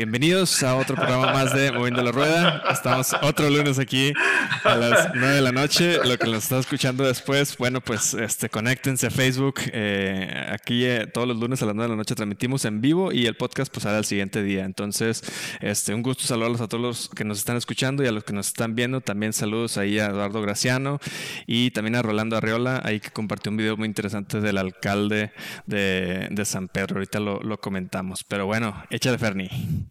Bienvenidos a otro programa más de Moviendo la Rueda. Estamos otro lunes aquí a las 9 de la noche. Lo que nos está escuchando después, bueno, pues este, conéctense a Facebook. Eh, aquí eh, todos los lunes a las 9 de la noche transmitimos en vivo y el podcast pues hará el siguiente día. Entonces, este, un gusto saludarlos a todos los que nos están escuchando y a los que nos están viendo. También saludos ahí a Eduardo Graciano y también a Rolando Arriola, ahí que compartió un video muy interesante del alcalde de, San Pedro. Ahorita lo, lo comentamos. Pero bueno, échale Ferni.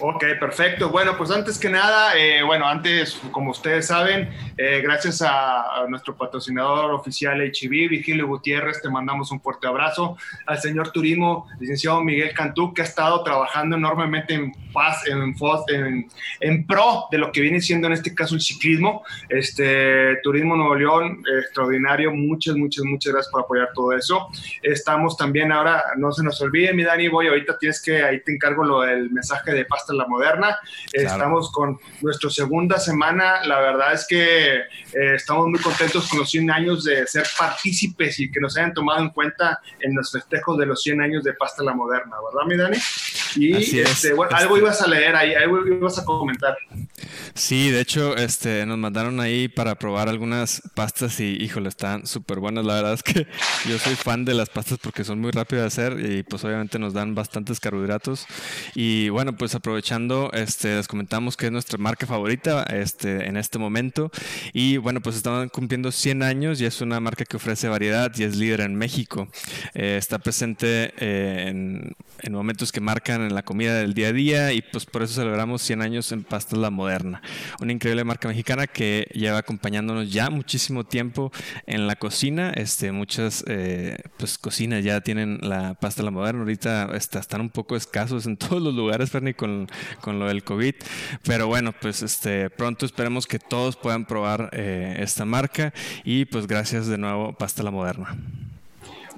Ok, perfecto. Bueno, pues antes que nada, eh, bueno, antes, como ustedes saben, eh, gracias a, nuestro patrocinador oficial HB, Virgilio Gutiérrez, te mandamos un fuerte abrazo. Al señor Turismo, licenciado Miguel Cantú, que ha estado trabajando enormemente en paz, en, en, en, pro de lo que viene siendo en este caso el ciclismo. Este Turismo Nuevo León, extraordinario. Muchas, muchas, muchas gracias por apoyar todo eso. Estamos también ahora, no se nos olvide, mi Dani, voy, ahorita tienes que, ahí te encargo lo del mensaje de la moderna. Estamos con nuestra segunda semana. La verdad es que eh, estamos muy contentos con los 100 años de ser partícipes y que nos hayan tomado en cuenta en los festejos de los 100 años de Pasta la Moderna, ¿verdad, mi Dani? Y este, bueno, algo este ibas a leer ahí, algo ibas a comentar. Sí, de hecho, este, nos mandaron ahí para probar algunas pastas y, híjole, están súper buenas. La verdad es que yo soy fan de las pastas porque son muy rápidas de hacer y pues obviamente nos dan bastantes carbohidratos. Y bueno, pues aprovechando, este, les comentamos que es nuestra marca favorita este, en este momento. Y bueno, pues están cumpliendo 100 años y es una marca que ofrece variedad y es líder en México. Eh, está presente eh, en, en momentos que marcan en la comida del día a día y pues por eso celebramos 100 años en Pastas La Moderna una increíble marca mexicana que lleva acompañándonos ya muchísimo tiempo en la cocina. Este, muchas eh, pues cocinas ya tienen la pasta la moderna. Ahorita está, están un poco escasos en todos los lugares, Ferni, con, con, lo del COVID. Pero bueno, pues este, pronto esperemos que todos puedan probar eh, esta marca. Y pues gracias de nuevo, Pasta la Moderna.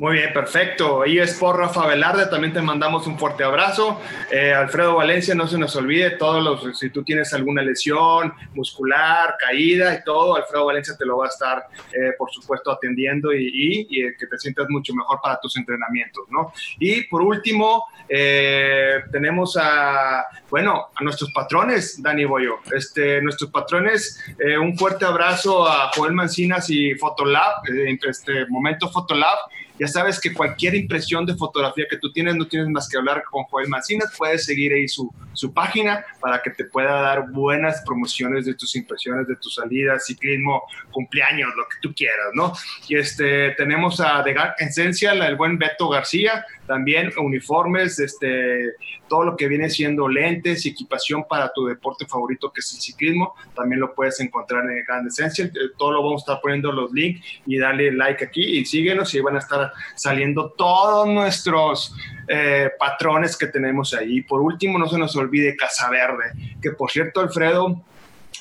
Muy bien, perfecto. Y es por Rafa Velarde, también te mandamos un fuerte abrazo. Eh, Alfredo Valencia, no se nos olvide, todos los, si tú tienes alguna lesión muscular, caída y todo, Alfredo Valencia te lo va a estar, eh, por supuesto, atendiendo y, que te sientas mucho mejor para tus entrenamientos, ¿no? Y por último, eh, tenemos a, bueno, a nuestros patrones, Dani Boyo. Este, nuestros patrones, un fuerte abrazo a Joel Mancinas y Fotolab, este Momento Fotolab ya sabes que cualquier impresión de fotografía que tú tienes, no tienes más que hablar con Joel Mancinas, puedes seguir ahí su, su página para que te pueda dar buenas promociones de tus impresiones, de tus salidas, ciclismo, cumpleaños, lo que tú quieras, ¿no? Y este, tenemos a The Essential, el buen Beto García, también uniformes, este, todo lo que viene siendo lentes y equipación para tu deporte favorito que es el ciclismo, también lo puedes encontrar en Grand Essential. Todo lo vamos a estar poniendo los links y dale like aquí y síguenos y van a estar saliendo todos nuestros eh, patrones que tenemos ahí. Por último, no se nos olvide Casa Verde, que por cierto, Alfredo,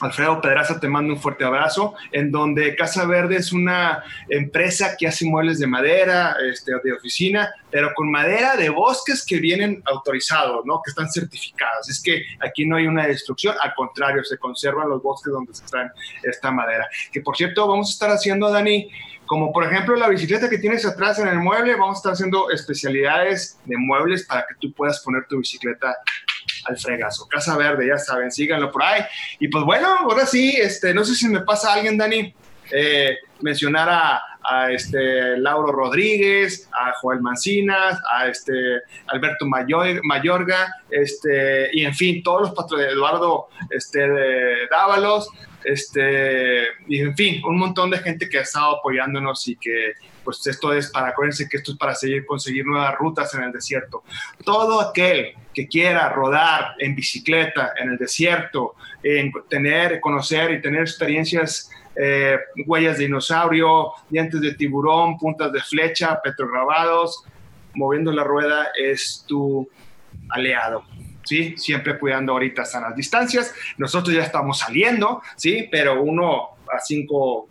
Alfredo Pedraza te mando un fuerte abrazo, en donde Casa Verde es una empresa que hace muebles de madera, este, de oficina, pero con madera de bosques que vienen autorizados, ¿no? que están certificados. Es que aquí no hay una destrucción, al contrario, se conservan los bosques donde se traen esta madera. Que por cierto, vamos a estar haciendo, Dani, como por ejemplo la bicicleta que tienes atrás en el mueble, vamos a estar haciendo especialidades de muebles para que tú puedas poner tu bicicleta al fregazo. Casa Verde, ya saben, síganlo por ahí. Y pues bueno, ahora sí, este, no sé si me pasa alguien, Dani, eh, mencionar a, a, este Lauro Rodríguez, a Joel Mancinas, a este Alberto Mayor, Mayorga, este, y en fin, todos los patrones de Eduardo este, Dávalos, este, y en fin, un montón de gente que ha estado apoyándonos y que pues esto es para, acuérdense que esto es para seguir, conseguir nuevas rutas en el desierto. Todo aquel que quiera rodar en bicicleta en el desierto, en tener, conocer y tener experiencias, eh, huellas de dinosaurio, dientes de tiburón, puntas de flecha, petrograbados, moviendo la rueda es tu aliado. ¿Sí? Siempre cuidando ahorita las distancias. Nosotros ya estamos saliendo, ¿sí? Pero uno a cinco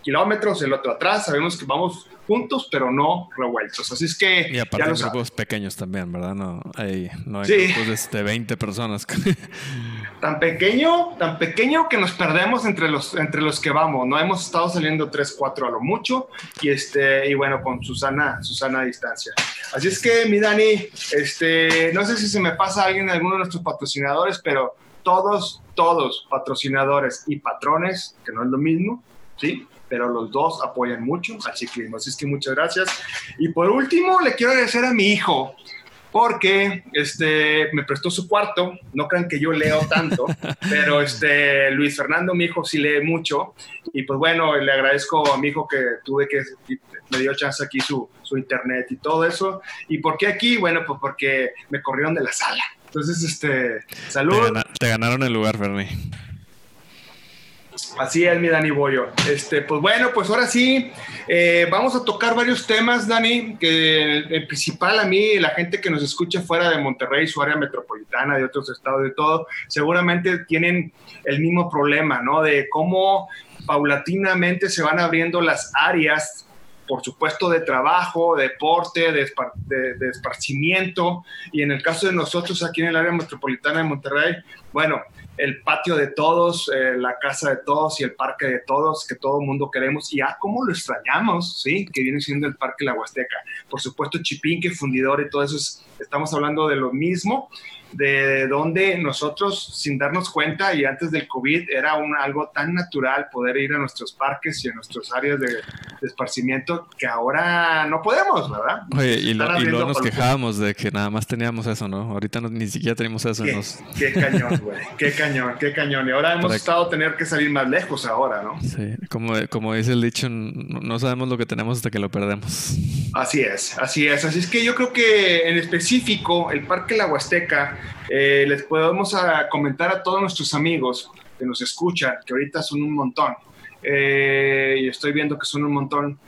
kilómetros, el otro atrás. Sabemos que vamos juntos, pero no revueltos. Así es que. Y aparte, grupos pequeños también, ¿verdad? No hay, no hay grupos de 20 personas. tan pequeño, tan pequeño que nos perdemos entre los, entre los que vamos, ¿no? Hemos estado saliendo 3, 4 a lo mucho y, este, y bueno, con Susana, Susana a distancia. Así es que, mi Dani, este, no sé si se me pasa alguien de alguno de nuestros patrocinadores, pero todos, todos patrocinadores y patrones, que no es lo mismo, ¿sí? Pero los dos apoyan mucho al ciclismo. Así es que muchas gracias. Y por último, le quiero agradecer a mi hijo, porque este, me prestó su cuarto. No crean que yo leo tanto, pero este, Luis Fernando, mi hijo, sí lee mucho. Y pues bueno, le agradezco a mi hijo que tuve que, me dio chance aquí su, su internet y todo eso. ¿Y por qué aquí? Bueno, pues porque me corrieron de la sala. Entonces, este, salud. Te, ganaron el lugar, Fermi. Así es, mi Dani Boyo. Este, pues bueno, pues ahora sí, eh, vamos a tocar varios temas, Dani, que el, principal a mí, la gente que nos escucha fuera de Monterrey, su área metropolitana, de otros estados, de todo, seguramente tienen el mismo problema, ¿no? De cómo paulatinamente se van abriendo las áreas por supuesto, de trabajo, deporte, de, de, esparcimiento. Y en el caso de nosotros aquí en el área metropolitana de Monterrey, bueno, el patio de todos, eh, la casa de todos y el parque de todos que todo mundo queremos y ah, cómo lo extrañamos, ¿sí? Que viene siendo el Parque La Huasteca. Por supuesto, Chipinque, Fundidor y todo eso, estamos hablando de lo mismo de donde nosotros, sin darnos cuenta y antes del COVID, era un, algo tan natural poder ir a nuestros parques y a nuestras áreas de, esparcimiento que ahora no podemos, ¿verdad? Oye, y, luego nos quejábamos de que nada más teníamos eso, ¿no? Ahorita ni siquiera tenemos eso. Qué, qué cañón, güey. Qué cañón, qué cañón. Y ahora hemos estado tener que salir más lejos ahora, ¿no? Sí, como, como dice el dicho, no sabemos lo que tenemos hasta que lo perdemos. Así es, así es. Así es que yo creo que en específico el Parque La Huasteca eh, les podemos a comentar a todos nuestros amigos que nos escuchan, que ahorita son un montón, eh, y estoy viendo que son un montón,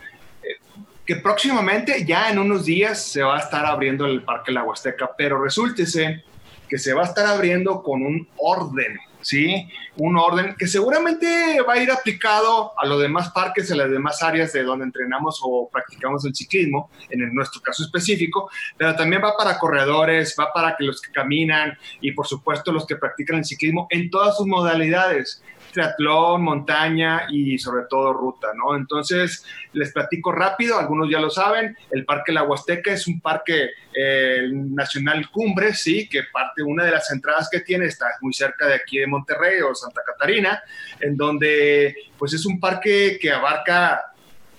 eh, que próximamente, ya en unos días, se va a estar abriendo el Parque La Huasteca, pero resúltese que se va a estar abriendo con un orden ¿sí? Un orden que seguramente va a ir aplicado a los demás parques, a las demás áreas de donde entrenamos o practicamos el ciclismo, en nuestro caso específico, pero también va para corredores, va para que los que caminan y por supuesto los que practican el ciclismo en todas sus modalidades triatlón, montaña y sobre todo ruta, ¿no? Entonces, les platico rápido, algunos ya lo saben, el Parque La Huasteca es un parque eh, nacional cumbre, sí, que parte, una de las entradas que tiene está muy cerca de aquí de Monterrey o Santa Catarina, en donde pues es un parque que abarca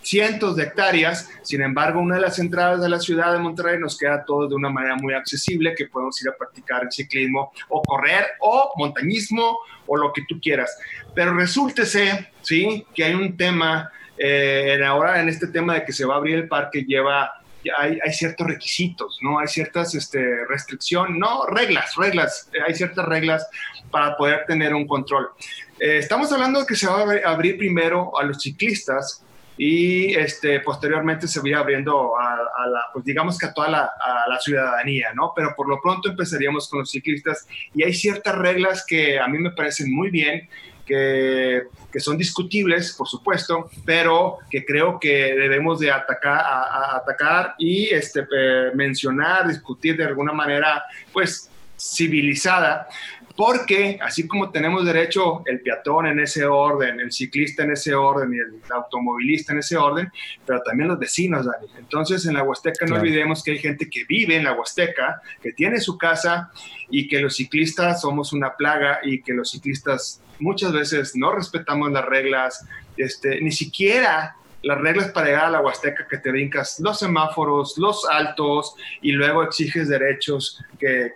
cientos de hectáreas. Sin embargo, una de las entradas de la ciudad de Monterrey nos queda todo de una manera muy accesible, que podemos ir a practicar ciclismo o correr o montañismo o lo que tú quieras. Pero resúltese, ¿sí? Que hay un tema, eh, ahora en este tema de que se va a abrir el parque, lleva hay, hay, ciertos requisitos, ¿no? Hay ciertas este, restricciones, no, reglas, reglas, hay ciertas reglas para poder tener un control. Eh, estamos hablando de que se va a abrir primero a los ciclistas y este, posteriormente se va abriendo a, la, pues digamos que a toda la, a la, ciudadanía, ¿no? Pero por lo pronto empezaríamos con los ciclistas y hay ciertas reglas que a mí me parecen muy bien, que, que son discutibles, por supuesto, pero que creo que debemos de atacar, a, atacar y este, mencionar, discutir de alguna manera, pues civilizada, porque así como tenemos derecho el peatón en ese orden, el ciclista en ese orden y el automovilista en ese orden, pero también los vecinos, Dani. Entonces en la Huasteca no olvidemos que hay gente que vive en la Huasteca, que tiene su casa y que los ciclistas somos una plaga y que los ciclistas muchas veces no respetamos las reglas, este, ni siquiera las reglas para llegar a la Huasteca que te brincas los semáforos, los altos y luego exiges derechos que,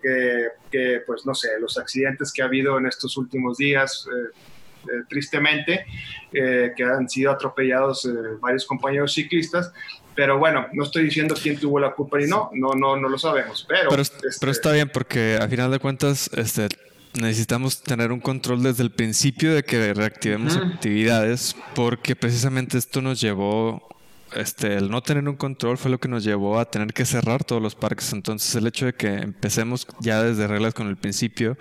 que, pues no sé, los accidentes que ha habido en estos últimos días, eh, eh, tristemente, eh, que han sido atropellados varios compañeros ciclistas. Pero bueno, no estoy diciendo quién tuvo la culpa y no, no, no, no lo sabemos. Pero, pero, pero este está bien porque a final de cuentas, este, necesitamos tener un control desde el principio de que reactivemos actividades, porque precisamente esto nos llevó, este, el no tener un control fue lo que nos llevó a tener que cerrar todos los parques. Entonces, el hecho de que empecemos ya desde reglas con el principio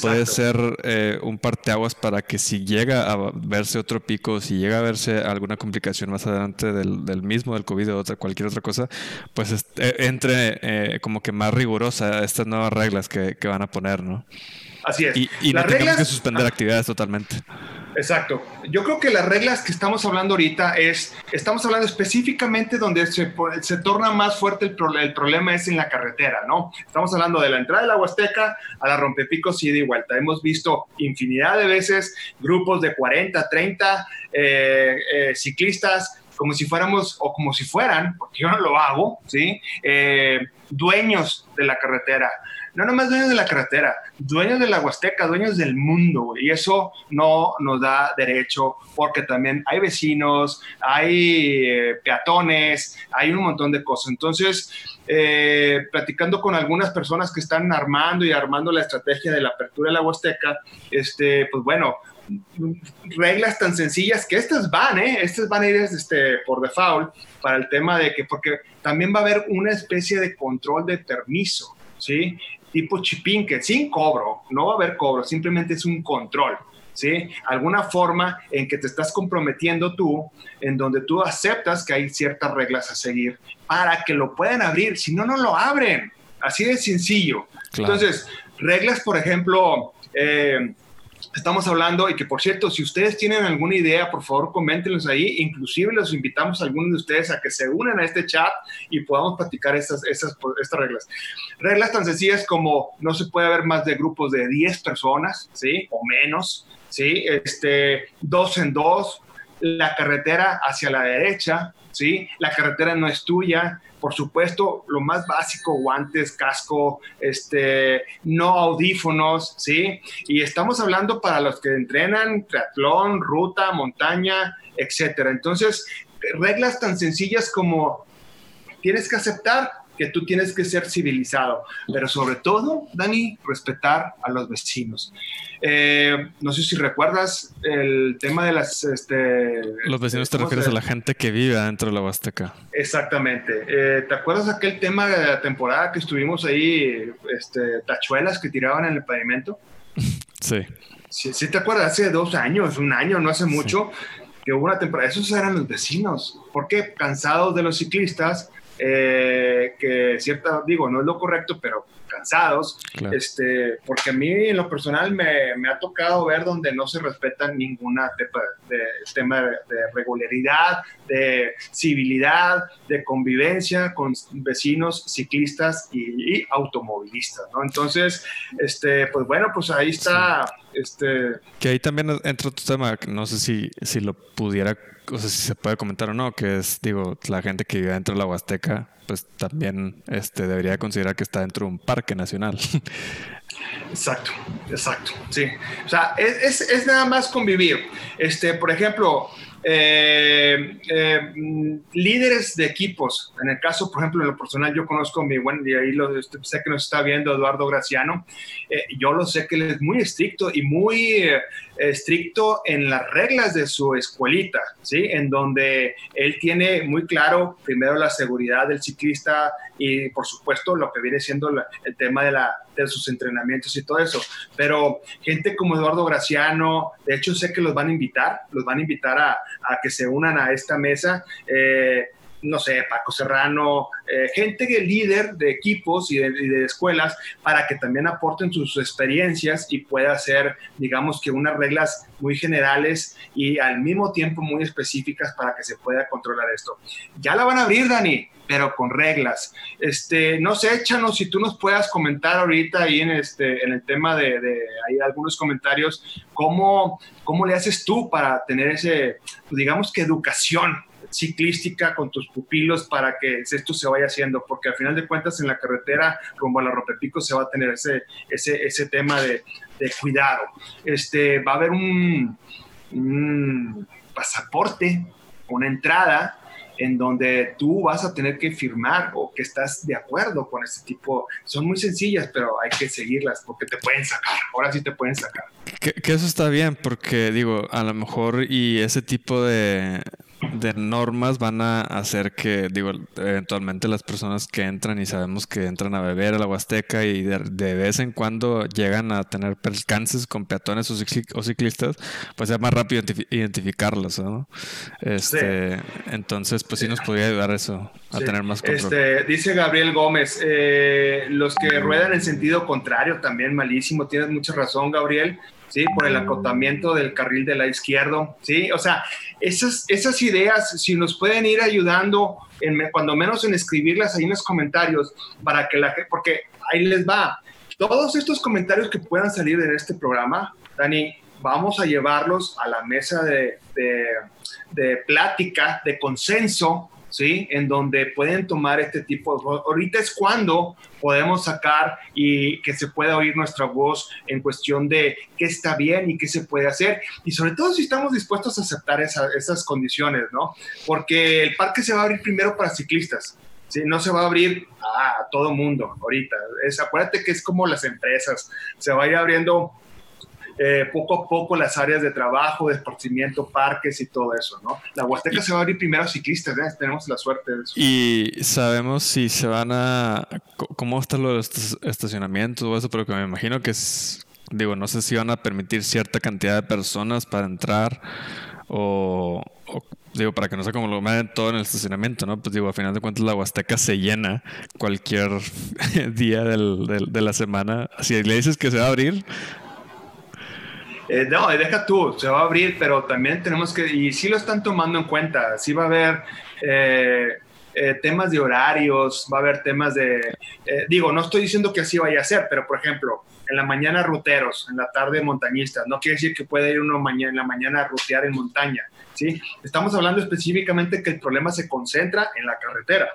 puede ser eh, un parteaguas para que si llega a verse otro pico, si llega a verse alguna complicación más adelante del, mismo, del COVID o otra, cualquier otra cosa, pues este, entre eh, como que más rigurosa estas nuevas reglas que, que van a poner, ¿no? Así es. Y, y no que suspender actividades totalmente. Exacto. Yo creo que las reglas que estamos hablando ahorita es, estamos hablando específicamente donde se, se torna más fuerte el, el, problema es en la carretera, ¿no? Estamos hablando de la entrada de la Huasteca a la rompepicos ida y vuelta. Hemos visto infinidad de veces grupos de 40, 30 eh, eh, ciclistas como si fuéramos o como si fueran, porque yo no lo hago, ¿sí? Eh, dueños de la carretera no nomás dueños de la carretera, dueños de la Huasteca, dueños del mundo, y eso no nos da derecho porque también hay vecinos, hay eh, peatones, hay un montón de cosas. Entonces, eh, platicando con algunas personas que están armando y armando la estrategia de la apertura de la Huasteca, este, pues bueno, reglas tan sencillas que estas van, ¿eh? Estas van a ir este, por default para el tema de que, porque también va a haber una especie de control de permiso, ¿sí? Tipo chipinque, sin cobro, no va a haber cobro, simplemente es un control. ¿Sí? Alguna forma en que te estás comprometiendo tú, en donde tú aceptas que hay ciertas reglas a seguir para que lo puedan abrir, si no, no lo abren. Así de sencillo. Entonces, reglas, por ejemplo, eh, estamos hablando y que por cierto, si ustedes tienen alguna idea, por favor coméntenlos ahí, inclusive los invitamos a algunos de ustedes a que se unan a este chat y podamos platicar estas, estas, estas reglas. Reglas tan sencillas como no se puede haber más de grupos de 10 personas, ¿sí? O menos, ¿sí? Este, dos en dos, la carretera hacia la derecha, ¿sí? La carretera no es tuya, por supuesto, lo más básico, guantes, casco, este, no audífonos, ¿sí? Y estamos hablando para los que entrenan triatlón, ruta, montaña, etcétera. Entonces, reglas tan sencillas como tienes que aceptar que tú tienes que ser civilizado, pero sobre todo, Dani, respetar a los vecinos. Eh, no sé si recuerdas el tema de las... Este, los vecinos te refieres a la gente que vive dentro de la Huasteca. Exactamente. Eh, ¿Te acuerdas aquel tema de la temporada que estuvimos ahí, este, tachuelas que tiraban en el pavimento? Sí. Sí, te acuerdas, hace dos años, un año, no hace mucho, que hubo una temporada, esos eran los vecinos, porque cansados de los ciclistas, eh, que cierta, digo, no es lo correcto, pero cansados, este, porque a mí en lo personal me, me, ha tocado ver donde no se respeta ninguna de, tema de, regularidad, de civilidad, de convivencia con vecinos, ciclistas y, automovilistas, ¿no? Entonces, este, pues bueno, pues ahí está, este... Que ahí también entra otro tema, no sé si, si lo pudiera o sea, si se puede comentar o no, que es, digo, la gente que vive dentro de la Huasteca, pues también este, debería considerar que está dentro de un parque nacional. Exacto, exacto, sí. O sea, es, es, es nada más convivir. Este, por ejemplo, eh, eh, líderes de equipos. En el caso, por ejemplo, en lo personal, yo conozco a mi buen, y ahí lo, este, sé que nos está viendo Eduardo Graciano. Eh, yo lo sé que él es muy estricto y muy estricto en las reglas de su escuelita, ¿sí? En donde él tiene muy claro, primero, la seguridad del ciclista y, por supuesto, lo que viene siendo el tema de, la, de sus entrenamientos y todo eso. Pero gente como Eduardo Graciano, de hecho, sé que los van a invitar, los van a invitar a, a que se unan a esta mesa. Eh, no sé, Paco Serrano, eh, gente que líder de equipos y de, escuelas para que también aporten sus experiencias y pueda hacer, digamos que unas reglas muy generales y al mismo tiempo muy específicas para que se pueda controlar esto. Ya la van a abrir, Dani, pero con reglas. Este, no sé, échanos si tú nos puedas comentar ahorita ahí en, este, en el tema de, de hay algunos comentarios, ¿cómo, ¿cómo le haces tú para tener ese, digamos que educación ciclística con tus pupilos para que esto se vaya haciendo, porque al final de cuentas en la carretera rumbo a la Ropepico se va a tener ese, ese, ese tema de, de, cuidado. Este, va a haber un, pasaporte, una entrada en donde tú vas a tener que firmar o que estás de acuerdo con este tipo. Son muy sencillas, pero hay que seguirlas porque te pueden sacar. Ahora sí te pueden sacar. Que eso está bien porque digo, a lo mejor y ese tipo de, de normas van a hacer que, digo, eventualmente las personas que entran y sabemos que entran a beber a la Huasteca y de, vez en cuando llegan a tener percances con peatones o, ciclistas, pues es más rápido identificarlos, ¿no? Este, Entonces, pues sí nos podría ayudar eso, a tener más control. Este, dice Gabriel Gómez, eh, los que ruedan en sentido contrario también malísimo, tienes mucha razón, Gabriel. ¿Sí? Por el acotamiento del carril de la izquierda, ¿sí? O sea, esas, esas ideas, si nos pueden ir ayudando, en, cuando menos en escribirlas ahí en los comentarios, para que la porque ahí les va. Todos estos comentarios que puedan salir en este programa, Dani, vamos a llevarlos a la mesa de, de, de plática, de consenso, ¿sí? En donde pueden tomar este tipo de... Ahorita es cuando podemos sacar y que se pueda oír nuestra voz en cuestión de qué está bien y qué se puede hacer. Y sobre todo si estamos dispuestos a aceptar esas condiciones, ¿no? Porque el parque se va a abrir primero para ciclistas. ¿sí? No se va a abrir a, todo mundo ahorita. Es, acuérdate que es como las empresas. Se va a ir abriendo eh, poco a poco las áreas de trabajo, de esparcimiento, parques y todo eso, ¿no? La Huasteca se va a abrir primero a ciclistas, ¿eh? tenemos la suerte de eso. Y sabemos si se van a... ¿Cómo está lo de los estacionamientos o eso? Pero que me imagino que es... Digo, no sé si van a permitir cierta cantidad de personas para entrar o, digo, para que no sea como lo meten todo en el estacionamiento, ¿no? Pues digo, a final de cuentas la Huasteca se llena cualquier día del, de la semana. Si le dices que se va a abrir, eh, no, deja tú, se va a abrir, pero también tenemos que, y sí lo están tomando en cuenta, sí va a haber eh, eh, temas de horarios, va a haber temas de, digo, no estoy diciendo que así vaya a ser, pero por ejemplo, en la mañana ruteros, en la tarde montañistas, no quiere decir que pueda ir uno mañana, en la mañana a rutear en montaña, ¿sí? Estamos hablando específicamente que el problema se concentra en la carretera.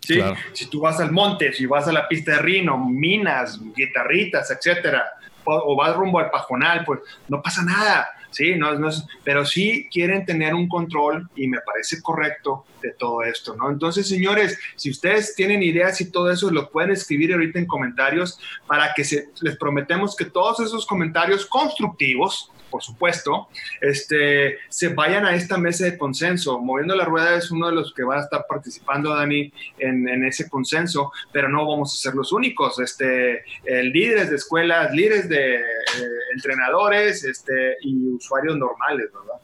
¿sí? Si tú vas al monte, si vas a la pista de Rino, minas, guitarritas, etcétera, o vas rumbo al pajonal, pues no pasa nada, ¿sí? No, no pero sí quieren tener un control y me parece correcto de todo esto, ¿no? Entonces, señores, si ustedes tienen ideas y todo eso, lo pueden escribir ahorita en comentarios para que se, les prometemos que todos esos comentarios constructivos, por supuesto, este, se vayan a esta mesa de consenso. Moviendo la rueda es uno de los que va a estar participando, Dani, en, ese consenso, pero no vamos a ser los únicos. Este, líderes de escuelas, líderes de eh, entrenadores este, y usuarios normales, ¿verdad?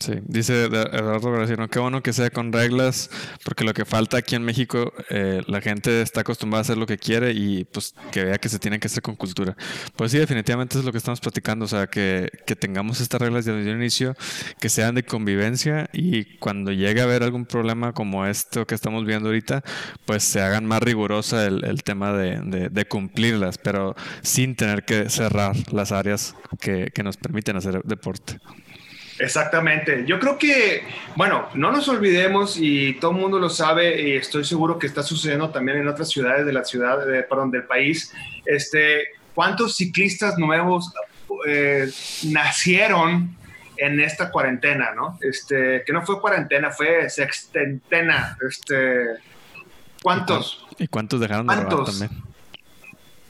Sí, dice Eduardo Graciano, qué bueno que sea con reglas, porque lo que falta aquí en México, eh, la gente está acostumbrada a hacer lo que quiere y pues que vea que se tiene que hacer con cultura. Pues sí, definitivamente es lo que estamos platicando, o sea, que, que tengamos estas reglas desde el inicio, que sean de convivencia y cuando llegue a haber algún problema como esto que estamos viendo ahorita, pues se hagan más rigurosa el, el tema de, de, de, cumplirlas, pero sin tener que cerrar las áreas que, que nos permiten hacer deporte. Exactamente. Yo creo que, bueno, no nos olvidemos y todo el mundo lo sabe y estoy seguro que está sucediendo también en otras ciudades de la ciudad, de, perdón, del país. Este, ¿cuántos ciclistas nuevos eh, nacieron en esta cuarentena, no? Este, que no fue cuarentena, fue sextentena. Este, ¿cuántos? ¿Y cuántos dejaron de rodar también?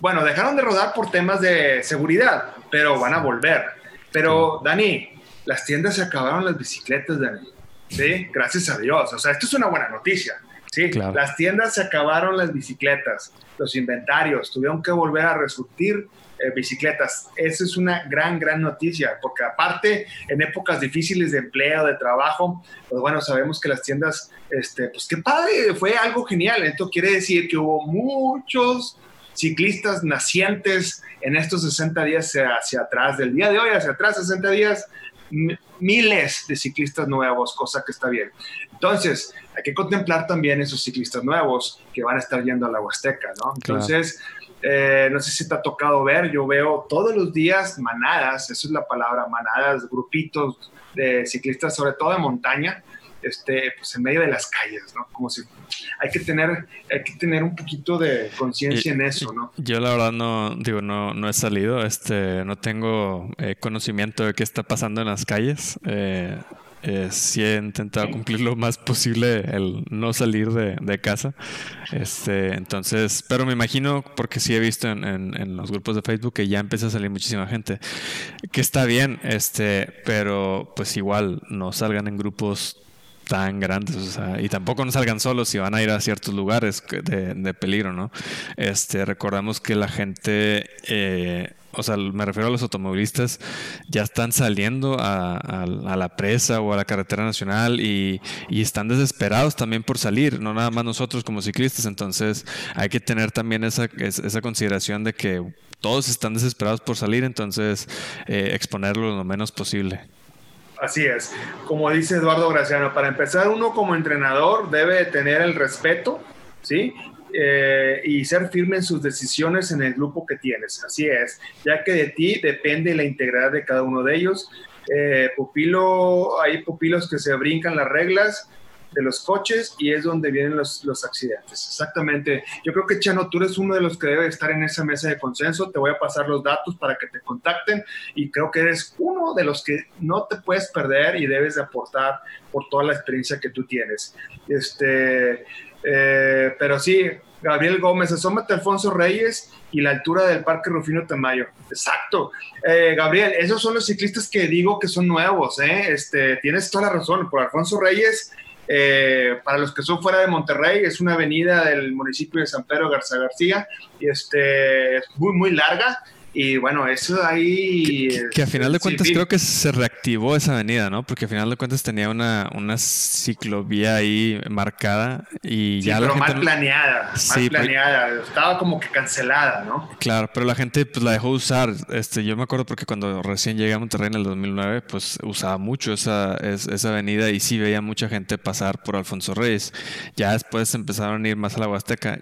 Bueno, dejaron de rodar por temas de seguridad, pero van a volver. Pero, Dani, las tiendas se acabaron las bicicletas, Dani. Sí, gracias a Dios. O sea, esto es una buena noticia. Sí, las tiendas se acabaron las bicicletas, los inventarios, tuvieron que volver a resurtir eh, bicicletas. Esa es una gran, gran noticia, porque aparte, en épocas difíciles de empleo, de trabajo, pues bueno, sabemos que las tiendas, este, pues qué padre, fue algo genial. Esto quiere decir que hubo muchos ciclistas nacientes en estos 60 días hacia, hacia atrás, del día de hoy hacia atrás, 60 días, miles de ciclistas nuevos, cosa que está bien. Entonces, hay que contemplar también esos ciclistas nuevos que van a estar yendo a la Huasteca, ¿no? Entonces, eh, no sé si te ha tocado ver, yo veo todos los días manadas, esa es la palabra, manadas, grupitos de ciclistas, sobre todo de montaña, este, pues en medio de las calles, ¿no? Como si hay que tener, hay que tener un poquito de conciencia en eso, ¿no? Yo la verdad no, digo, no, no he salido, este, no tengo eh, conocimiento de qué está pasando en las calles. Eh, eh, sí he intentado cumplir lo más posible el no salir de, de, casa. Este, entonces, pero me imagino, porque sí he visto en, en, en, los grupos de Facebook que ya empieza a salir muchísima gente, que está bien, este, pero pues igual no salgan en grupos tan grandes, o sea, y tampoco no salgan solos si van a ir a ciertos lugares de, peligro, ¿no? Este, recordamos que la gente, eh, o sea, me refiero a los automovilistas, ya están saliendo a, la presa o a la carretera nacional y, están desesperados también por salir, no nada más nosotros como ciclistas, entonces hay que tener también esa, esa consideración de que todos están desesperados por salir, entonces eh, exponerlo lo menos posible. Así es. Como dice Eduardo Graciano, para empezar, uno como entrenador debe tener el respeto, ¿sí? Eh, y ser firme en sus decisiones en el grupo que tienes. Así es, ya que de ti depende la integridad de cada uno de ellos. Eh, pupilo, hay pupilos que se brincan las reglas de los coches y es donde vienen los, los, accidentes. Exactamente. Yo creo que Chano, tú eres uno de los que debe estar en esa mesa de consenso. Te voy a pasar los datos para que te contacten y creo que eres uno de los que no te puedes perder y debes de aportar por toda la experiencia que tú tienes. Este, eh, pero sí, Gabriel Gómez, asómate Alfonso Reyes y la altura del Parque Rufino Tamayo. Exacto. Eh, Gabriel, esos son los ciclistas que digo que son nuevos, ¿eh? Este, tienes toda la razón. Por Alfonso Reyes eh, para los que son fuera de Monterrey, es una avenida del municipio de San Pedro Garza García y este, es muy, muy larga y bueno, eso ahí... Que, a final de cuentas creo que se reactivó esa avenida, ¿no? Porque a final de cuentas tenía una, una ciclovía ahí marcada y ya... Pero mal planeada, mal planeada. Estaba como que cancelada, ¿no? Claro, pero la gente pues la dejó usar. Este, yo me acuerdo porque cuando recién llegué a Monterrey en el 2009, pues usaba mucho esa, esa avenida y sí veía mucha gente pasar por Alfonso Reyes. Ya después empezaron a ir más a la Huasteca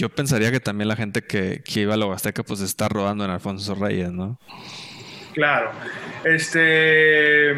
yo pensaría que también la gente que, iba a la pues está rodando en Alfonso Reyes, ¿no? Claro. Este.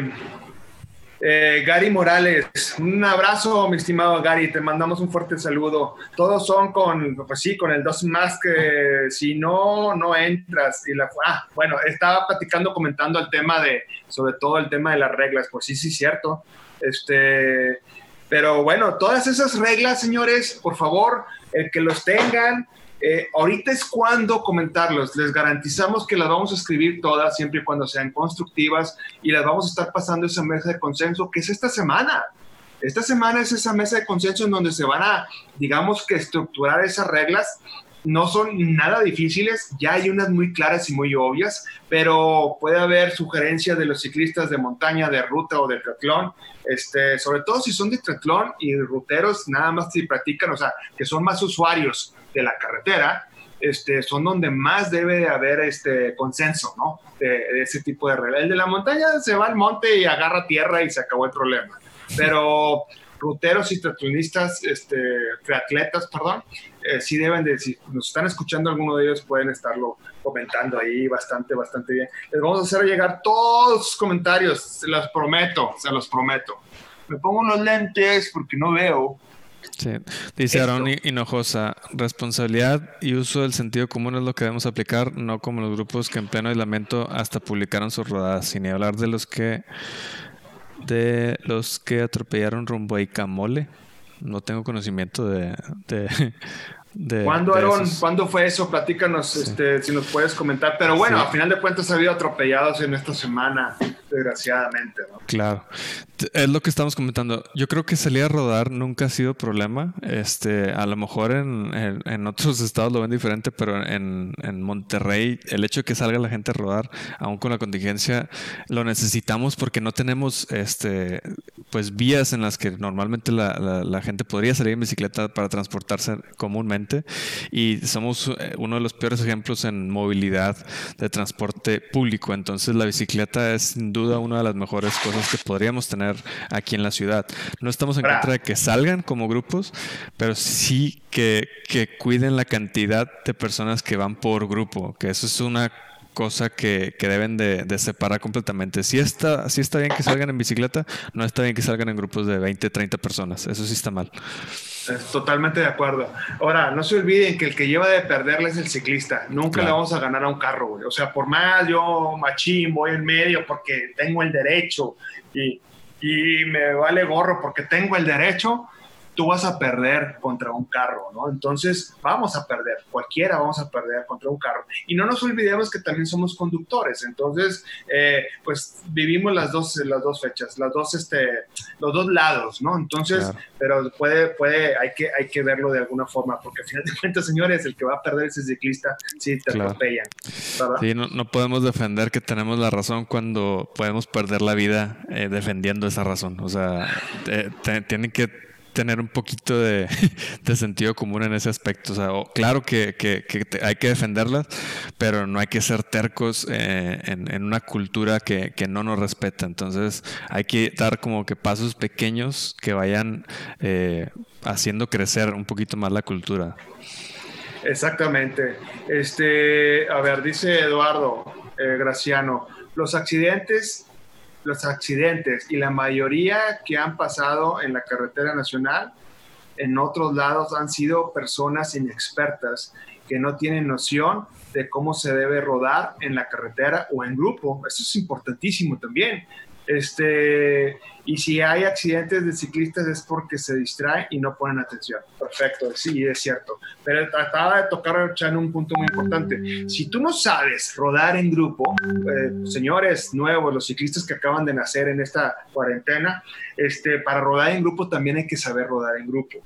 Eh, Gary Morales, un abrazo, mi estimado Gary, te mandamos un fuerte saludo. Todos son con, pues sí, con el dos más que si no, no entras. Y la, ah, bueno, estaba platicando, comentando el tema de, sobre todo el tema de las reglas, pues sí, sí, cierto. Este, pero bueno, todas esas reglas, señores, por favor, el que los tengan. Eh, ahorita es cuando comentarlos. Les garantizamos que las vamos a escribir todas, siempre y cuando sean constructivas, y las vamos a estar pasando esa mesa de consenso, que es esta semana. Esta semana es esa mesa de consenso en donde se van a, digamos que, estructurar esas reglas. No son nada difíciles, ya hay unas muy claras y muy obvias, pero puede haber sugerencias de los ciclistas de montaña, de ruta o de triatlón este, sobre todo si son de triatlón y ruteros, nada más si practican, o sea, que son más usuarios de la carretera, este, son donde más debe haber este consenso, ¿no? De, ese tipo de reglas. El de la montaña se va al monte y agarra tierra y se acabó el problema. Pero ruteros y triatlonistas, este, triatletas, perdón, eh, sí deben de, si nos están escuchando alguno de ellos, pueden estarlo comentando ahí bastante, bastante bien. Les vamos a hacer llegar todos sus comentarios, se los prometo, se los prometo. Me pongo unos lentes porque no veo. Sí. Dice Aaron Hinojosa, responsabilidad y uso del sentido común es lo que debemos aplicar, no como los grupos que en pleno aislamiento hasta publicaron sus rodadas, sin hablar de los que de los que atropellaron rumbo a Icamole. No tengo conocimiento de, ¿Cuándo, Aaron? ¿Cuándo fue eso? Platícanos este, si nos puedes comentar. Pero bueno, a final de cuentas ha habido atropellados en esta semana, desgraciadamente. ¿no? Claro. Es lo que estamos comentando. Yo creo que salir a rodar nunca ha sido problema. Este, a lo mejor en, en, otros estados lo ven diferente, pero en, en, Monterrey el hecho de que salga la gente a rodar, aún con la contingencia, lo necesitamos porque no tenemos este, pues vías en las que normalmente la, la gente podría salir en bicicleta para transportarse comúnmente y somos eh, uno de los peores ejemplos en movilidad de transporte público. Entonces la bicicleta es sin duda una de las mejores cosas que podríamos tener aquí en la ciudad. No estamos en contra de que salgan como grupos, pero sí que, que cuiden la cantidad de personas que van por grupo, que eso es una cosa que, que deben de, de, separar completamente. Si está, si está bien que salgan en bicicleta, no está bien que salgan en grupos de 20, 30 personas. Eso sí está mal. Totalmente de acuerdo. Ahora, no se olviden que el que lleva de perderle es el ciclista. Nunca le vamos a ganar a un carro, güey. O sea, por más yo machín voy en medio porque tengo el derecho y, y me vale gorro porque tengo el derecho, tú vas a perder contra un carro, ¿no? Entonces, vamos a perder, cualquiera vamos a perder contra un carro. Y no nos olvidemos que también somos conductores, entonces, eh, pues vivimos las dos, las dos fechas, las dos, este, los dos lados, ¿no? Entonces, pero puede, puede, hay que, hay que verlo de alguna forma, porque al final de cuentas, señores, el que va a perder ese ciclista, sí, te atropellan. Sí, no, no, podemos defender que tenemos la razón cuando podemos perder la vida eh, defendiendo esa razón. O sea, tienen que tener un poquito de, sentido común en ese aspecto. Claro que, hay que defenderlas, pero no hay que ser tercos eh, en, una cultura que, no nos respeta. Entonces hay que dar como que pasos pequeños que vayan eh, haciendo crecer un poquito más la cultura. Exactamente. Este, a ver, dice Eduardo eh, Graciano, los accidentes los accidentes y la mayoría que han pasado en la carretera nacional en otros lados han sido personas inexpertas que no tienen noción de cómo se debe rodar en la carretera o en grupo. Eso es importantísimo también. Este, y si hay accidentes de ciclistas es porque se distraen y no ponen atención. Perfecto, sí, es cierto. Pero trataba de tocar en un punto muy importante. Si tú no sabes rodar en grupo, eh, señores nuevos, los ciclistas que acaban de nacer en esta cuarentena, este, para rodar en grupo también hay que saber rodar en grupo.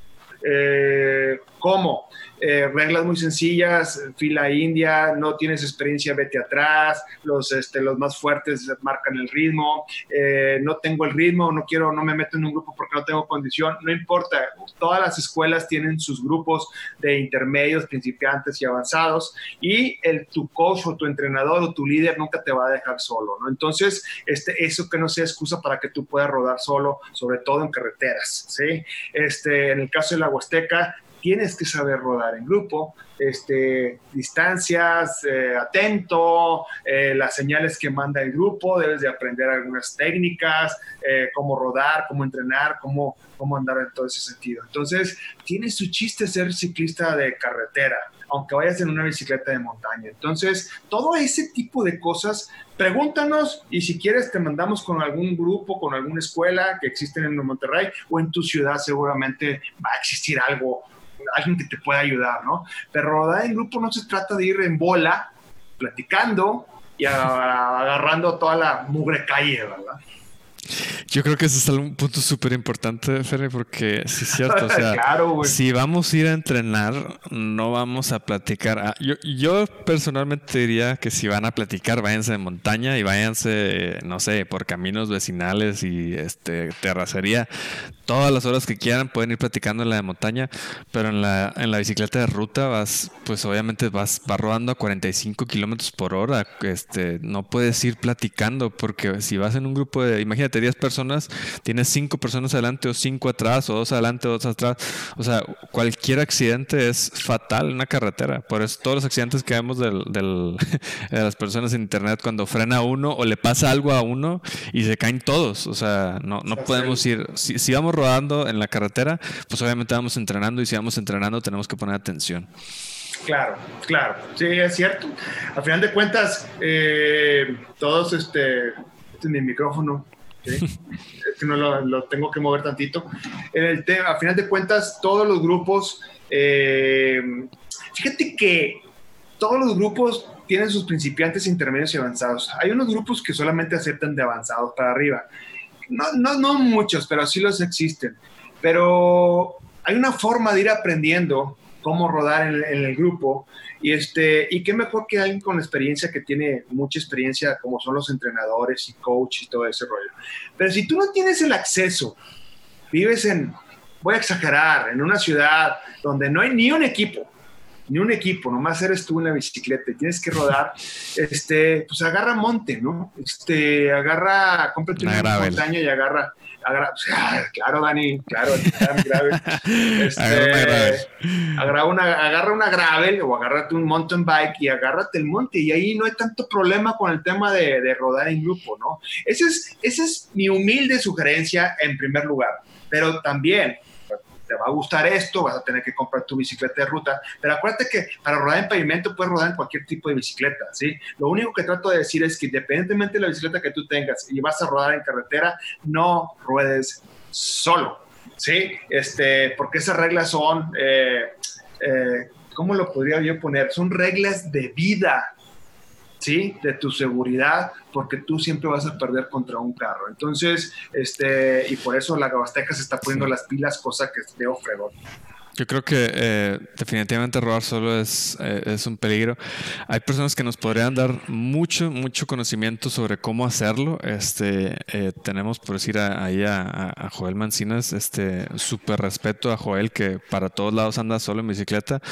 Eh, ¿Cómo? Eh, reglas muy sencillas, fila india, no tienes experiencia, vete atrás, los, este, los más fuertes marcan el ritmo, eh, no tengo el ritmo, no quiero, no me meto en un grupo porque no tengo condición, no importa, todas las escuelas tienen sus grupos de intermedios, principiantes y avanzados y el, tu coach o tu entrenador o tu líder nunca te va a dejar solo, ¿no? Entonces, este, eso que no sea excusa para que tú puedas rodar solo, sobre todo en carreteras, ¿sí? Este, en el caso de la Huasteca, tienes que saber rodar en grupo, este, distancias, eh, atento, eh, las señales que manda el grupo, debes de aprender algunas técnicas, eh, cómo rodar, cómo entrenar, cómo, cómo andar en todo ese sentido. Entonces, tiene su chiste ser ciclista de carretera, aunque vayas en una bicicleta de montaña. Entonces, todo ese tipo de cosas, pregúntanos y si quieres te mandamos con algún grupo, con alguna escuela que existen en Monterrey o en tu ciudad seguramente va a existir algo alguien que te pueda ayudar, ¿no? Pero rodar en grupo no se trata de ir en bola, platicando y agarrando toda la mugre calle, ¿verdad? Yo creo que ese es un punto súper importante, Ferry, porque sí es cierto. O sea, si vamos a ir a entrenar, no vamos a platicar. Ah, yo, yo, personalmente diría que si van a platicar, váyanse de montaña y váyanse, no sé, por caminos vecinales y este terracería todas las horas que quieran, pueden ir platicando en la de montaña, pero en la, en la bicicleta de ruta vas, pues obviamente vas, vas rodando a 45 kilómetros por hora, este, no puedes ir platicando, porque si vas en un grupo de, imagínate, 10 personas, tienes 5 personas adelante o 5 atrás, o 2 adelante o 2 atrás, o sea, cualquier accidente es fatal en una carretera, por eso todos los accidentes que vemos del, del, de las personas en internet, cuando frena uno o le pasa algo a uno y se caen todos, o sea, no, no podemos ir, si, si vamos rodando en la carretera, pues obviamente vamos entrenando y si vamos entrenando tenemos que poner atención. Claro, claro, sí, es cierto. A final de cuentas, eh, todos, este, este es mi micrófono, es que no lo, tengo que mover tantito. En el tema, a final de cuentas, todos los grupos, eh, fíjate que todos los grupos tienen sus principiantes, intermedios y avanzados. Hay unos grupos que solamente aceptan de avanzados para arriba no, no, no muchos, pero sí los existen. Pero hay una forma de ir aprendiendo cómo rodar en, el grupo y este y qué mejor que alguien con experiencia que tiene mucha experiencia como son los entrenadores y coach y todo ese rollo. Pero si tú no tienes el acceso, vives en, voy a exagerar, en una ciudad donde no hay ni un equipo, ni un equipo, nomás eres tú en la bicicleta y tienes que rodar, este, pues agarra monte, ¿no? Este, agarra, cómprate una, montaña y agarra, agarra, claro, Dani, claro, gravel. Este, agarra, una, agarra una gravel o agárrate un mountain bike y agárrate el monte y ahí no hay tanto problema con el tema de, de rodar en grupo, ¿no? Esa es, esa es mi humilde sugerencia en primer lugar, pero también te va a gustar esto, vas a tener que comprar tu bicicleta de ruta, pero acuérdate que para rodar en pavimento puedes rodar en cualquier tipo de bicicleta, ¿sí? Lo único que trato de decir es que independientemente de la bicicleta que tú tengas y vas a rodar en carretera, no ruedes solo. ¿sí? Este, porque esas reglas son, eh, eh, ¿cómo lo podría yo poner? Son reglas de vida, ¿sí? De tu seguridad, porque tú siempre vas a perder contra un carro. Entonces, este, y por eso la Gabasteca se está poniendo las pilas, cosa que veo fregón. Yo creo que eh, definitivamente robar solo es, eh, es, un peligro. Hay personas que nos podrían dar mucho, mucho conocimiento sobre cómo hacerlo. Este, eh, tenemos, por decir, ahí a, Joel Mancinas, este, súper respeto a Joel, que para todos lados anda solo en bicicleta,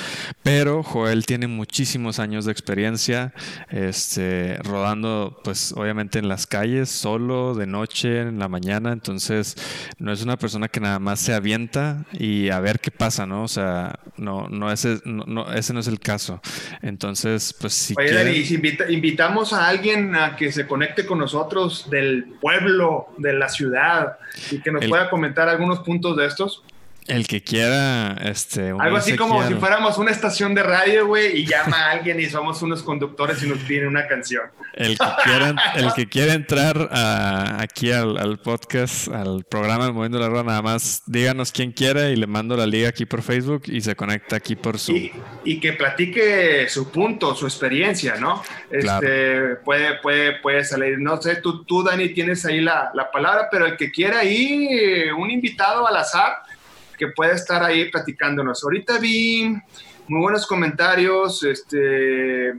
pero Joel tiene muchísimos años de experiencia este, rodando, pues obviamente en las calles, solo, de noche, en la mañana. Entonces, no es una persona que nada más se avienta y a ver qué pasa, ¿no? ¿No? O sea, no, no, ese, no, ese no es el caso. Entonces, pues si Oye, si invitamos a alguien a que se conecte con nosotros del pueblo, de la ciudad, y que nos pueda comentar algunos puntos de estos. El que quiera, este. Algo así como si fuéramos una estación de radio, güey, y llama a alguien y somos unos conductores y nos piden una canción. El que quiera, el que quiera entrar aquí al, podcast, al programa Moviendo la Rueda, nada más díganos quién quiera y le mando la liga aquí por Facebook y se conecta aquí por Zoom. Y, que platique su punto, su experiencia, ¿no? Este, puede, puede, puede salir. No sé, tú, tú Dani, tienes ahí la, la palabra, pero el que quiera ahí, un invitado al azar que pueda estar ahí platicándonos. Ahorita vi muy buenos comentarios, este,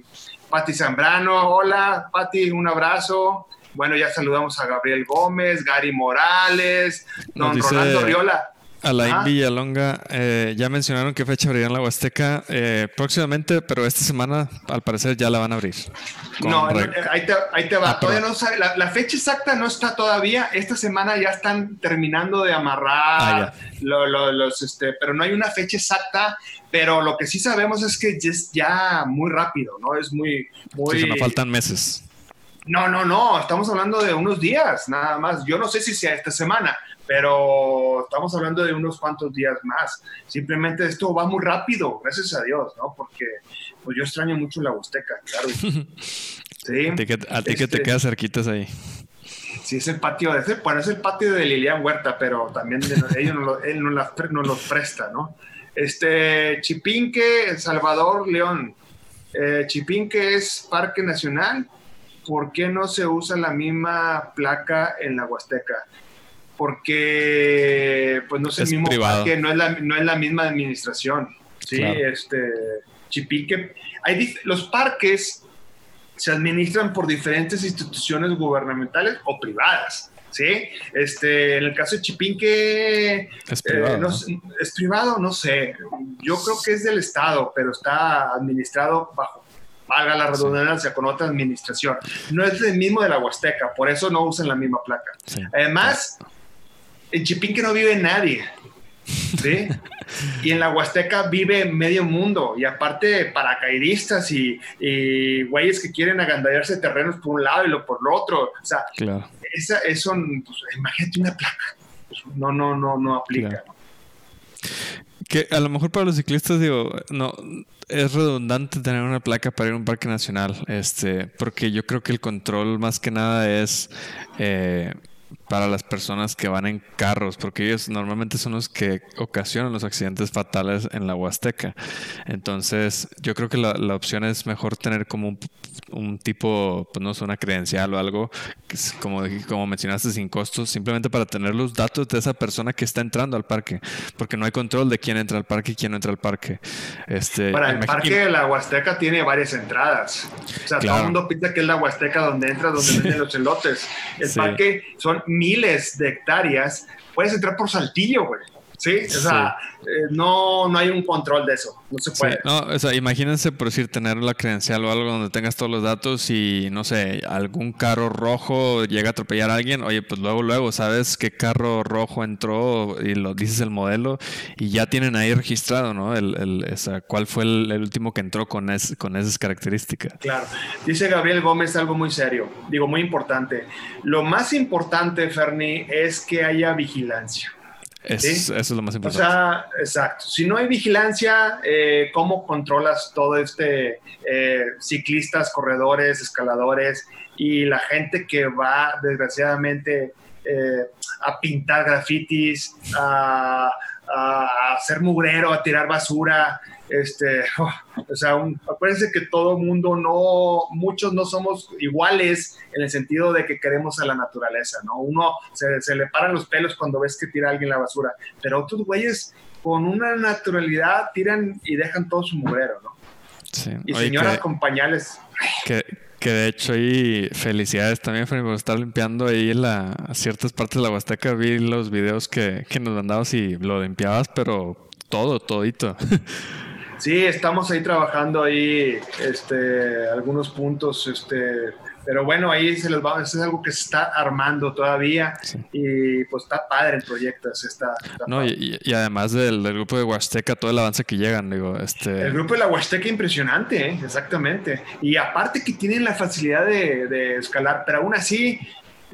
Pati Zambrano, hola Pati, un abrazo. Bueno, ya saludamos a Gabriel Gómez, Gary Morales, don Ronaldo Riola. Alain ah. Villalonga, eh, ya mencionaron qué fecha abrirán la Huasteca eh, próximamente, pero esta semana al parecer ya la van a abrir. No, eh, ahí, te, va. Ah, todavía no sabe, la, fecha exacta no está todavía. Esta semana ya están terminando de amarrar ah, los, este, pero no hay una fecha exacta. Pero lo que sí sabemos es que es ya muy rápido, ¿no? Es muy, muy. Sí, no faltan meses. No, no, no. Estamos hablando de unos días, nada más. Yo no sé si sea esta semana, pero estamos hablando de unos cuantos días más. Simplemente esto va muy rápido, gracias a Dios, ¿no? Porque pues yo extraño mucho la Huasteca, claro. Sí. ¿A ti que, te este queda cerquitas ahí? Sí, es el patio, de, bueno, es el patio de Lilian Huerta, pero también ellos no él no, no los presta, ¿no? Este, Chipinque, Salvador León. Eh, Chipinque es Parque Nacional. ¿Por qué no se usa la misma placa en la Huasteca? Porque pues no es, el mismo parque, no es, la, no es la misma administración. Sí, este Chipique. Hay los parques se administran por diferentes instituciones gubernamentales o privadas. ¿sí? Este, en el caso de Chipinque es privado, eh, no, es privado, no sé. Yo creo que es del Estado, pero está administrado bajo, valga la redundancia, con otra administración. No es el mismo de la Huasteca, por eso no usan la misma placa. Además, en Chipinque no vive nadie. ¿sí? y en la Huasteca vive medio mundo. Y aparte, paracaidistas y, y güeyes que quieren agandallarse terrenos por un lado y lo por lo otro. O sea, esa, eso, pues, imagínate una placa. Pues, no, no, no, no aplica. Que a lo mejor para los ciclistas, digo, no, es redundante tener una placa para ir a un parque nacional, este, porque yo creo que el control más que nada es eh, para las personas que van en carros, porque ellos normalmente son los que ocasionan los accidentes fatales en la Huasteca. Entonces, yo creo que la, la opción es mejor tener como un, un, tipo, pues no sé, una credencial o algo, que como, como mencionaste, sin costos, simplemente para tener los datos de esa persona que está entrando al parque, porque no hay control de quién entra al parque y quién no entra al parque. Este, para el parque de la Huasteca tiene varias entradas. O sea, todo el mundo piensa que es la Huasteca donde entra, donde venden los elotes. El parque son miles de hectáreas, puedes entrar por Saltillo, güey. ¿Sí? O sea, eh, no, no hay un control de eso, no se puede. no, o sea, imagínense por decir tener la credencial o algo donde tengas todos los datos y, no sé, algún carro rojo llega a atropellar a alguien, oye, pues luego, luego, sabes qué carro rojo entró y lo dices el modelo y ya tienen ahí registrado, ¿no? El, el esa, ¿Cuál fue el, último que entró con, con esas características? Claro. Dice Gabriel Gómez algo muy serio, digo, muy importante. Lo más importante, Ferni, es que haya vigilancia. Eso es lo más importante. O sea, exacto. Si no hay vigilancia, eh, ¿cómo controlas todo este eh, ciclistas, corredores, escaladores y la gente que va, desgraciadamente, eh, a pintar grafitis, a, hacer mugrero, a tirar basura. Este, o sea, acuérdense que todo mundo no, muchos no somos iguales en el sentido de que queremos a la naturaleza, ¿no? Uno se, se le paran los pelos cuando ves que tira alguien la basura, pero otros güeyes con una naturalidad tiran y dejan todo su mugrero, ¿no? Sí. Y señoras con pañales. Que, que de hecho ahí felicidades también por estar limpiando ahí la, ciertas partes de la Huasteca. Vi los videos que, que nos mandabas y lo limpiabas, pero todo, todito. Sí, estamos ahí trabajando ahí este, algunos puntos este, pero bueno, ahí se les va, es algo que se está armando todavía y pues está padre el proyecto. Está, no, y, además del, grupo de Huasteca, todo el avance que llegan, digo, este... El grupo de la Huasteca impresionante, ¿eh? exactamente. Y aparte que tienen la facilidad de, escalar, pero aún así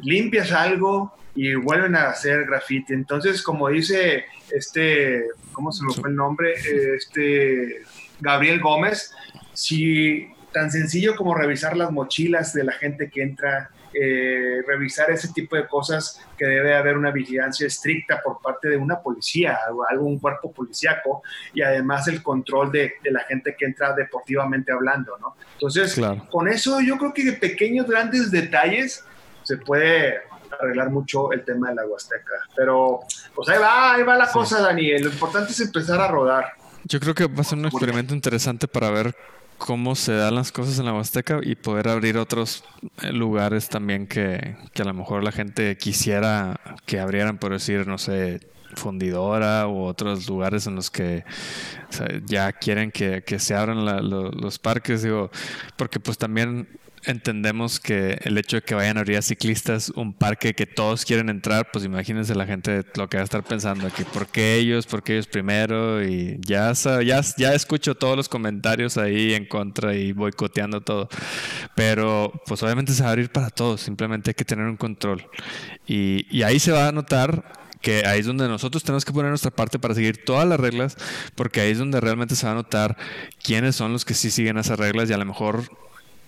limpias algo y vuelven a hacer graffiti. Entonces, como dice este, ¿cómo se me fue el nombre? Este Gabriel Gómez, si tan sencillo como revisar las mochilas de la gente que entra, eh, revisar ese tipo de cosas que debe haber una vigilancia estricta por parte de una policía o algún cuerpo policíaco y además el control de, la gente que entra deportivamente hablando, ¿no? Entonces, con eso yo creo que de pequeños, grandes detalles se puede arreglar mucho el tema de la Huasteca. Pero, pues ahí va, ahí va la cosa, Daniel. Lo importante es empezar a rodar. Yo creo que va a ser un experimento interesante para ver cómo se dan las cosas en la Huasteca y poder abrir otros eh, lugares también que, a lo mejor la gente quisiera que abrieran, por decir, no sé, fundidora u otros lugares en los que ya quieren que, se abran los parques, digo, porque pues también entendemos que el hecho de que vayan a a ciclistas un parque que todos quieren entrar, pues imagínense la gente lo que va a estar pensando aquí, ¿por qué ellos? ¿Por qué ellos primero? Y ya, ya, ya escucho todos los comentarios ahí en contra y boicoteando todo. Pero pues obviamente se va a abrir para todos, simplemente hay que tener un control. Y, y ahí se va a notar que ahí es donde nosotros tenemos que poner nuestra parte para seguir todas las reglas, porque ahí es donde realmente se va a notar quiénes son los que sí siguen esas reglas y a lo mejor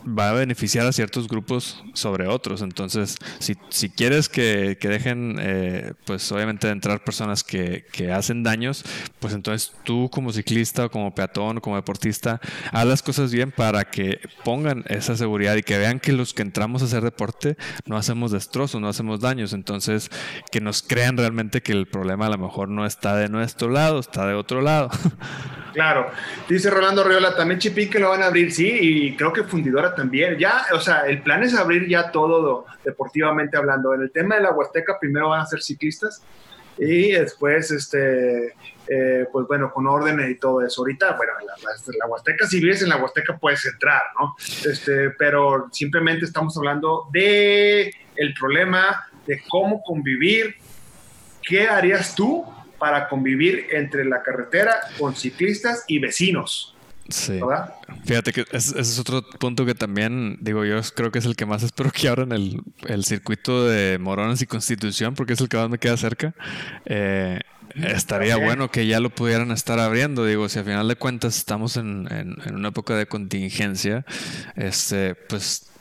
va a beneficiar a ciertos grupos sobre otros. Entonces, si, si quieres que, que dejen, eh, pues obviamente entrar personas que, que, hacen daños, pues entonces tú como ciclista o como peatón o como deportista, haz las cosas bien para que pongan esa seguridad y que vean que los que entramos a hacer deporte no hacemos destrozos, no hacemos daños. Entonces, que nos crean realmente que el problema a lo mejor no está de nuestro lado, está de otro lado. Claro. Dice Rolando Riola, también Chipín que lo van a abrir, sí, y creo que Fundidora también. Ya, o sea, el plan es abrir ya todo deportivamente hablando. En el tema de la Huasteca, primero van a ser ciclistas y después, este, eh, pues bueno, con órdenes y todo eso. Ahorita, bueno, la, la, Huasteca, si vives en la Huasteca puedes entrar, ¿no? Este, pero simplemente estamos hablando de el problema de cómo convivir. ¿Qué harías tú para convivir entre la carretera con ciclistas y vecinos. Sí. Fíjate que ese es otro punto que también, digo, yo creo que es el que más espero que abran el, el circuito de Morones y Constitución, porque es el que más me queda cerca. Eh, estaría bueno que ya lo pudieran estar abriendo. Digo, si a final de cuentas estamos en, en, en una época de contingencia, este, pues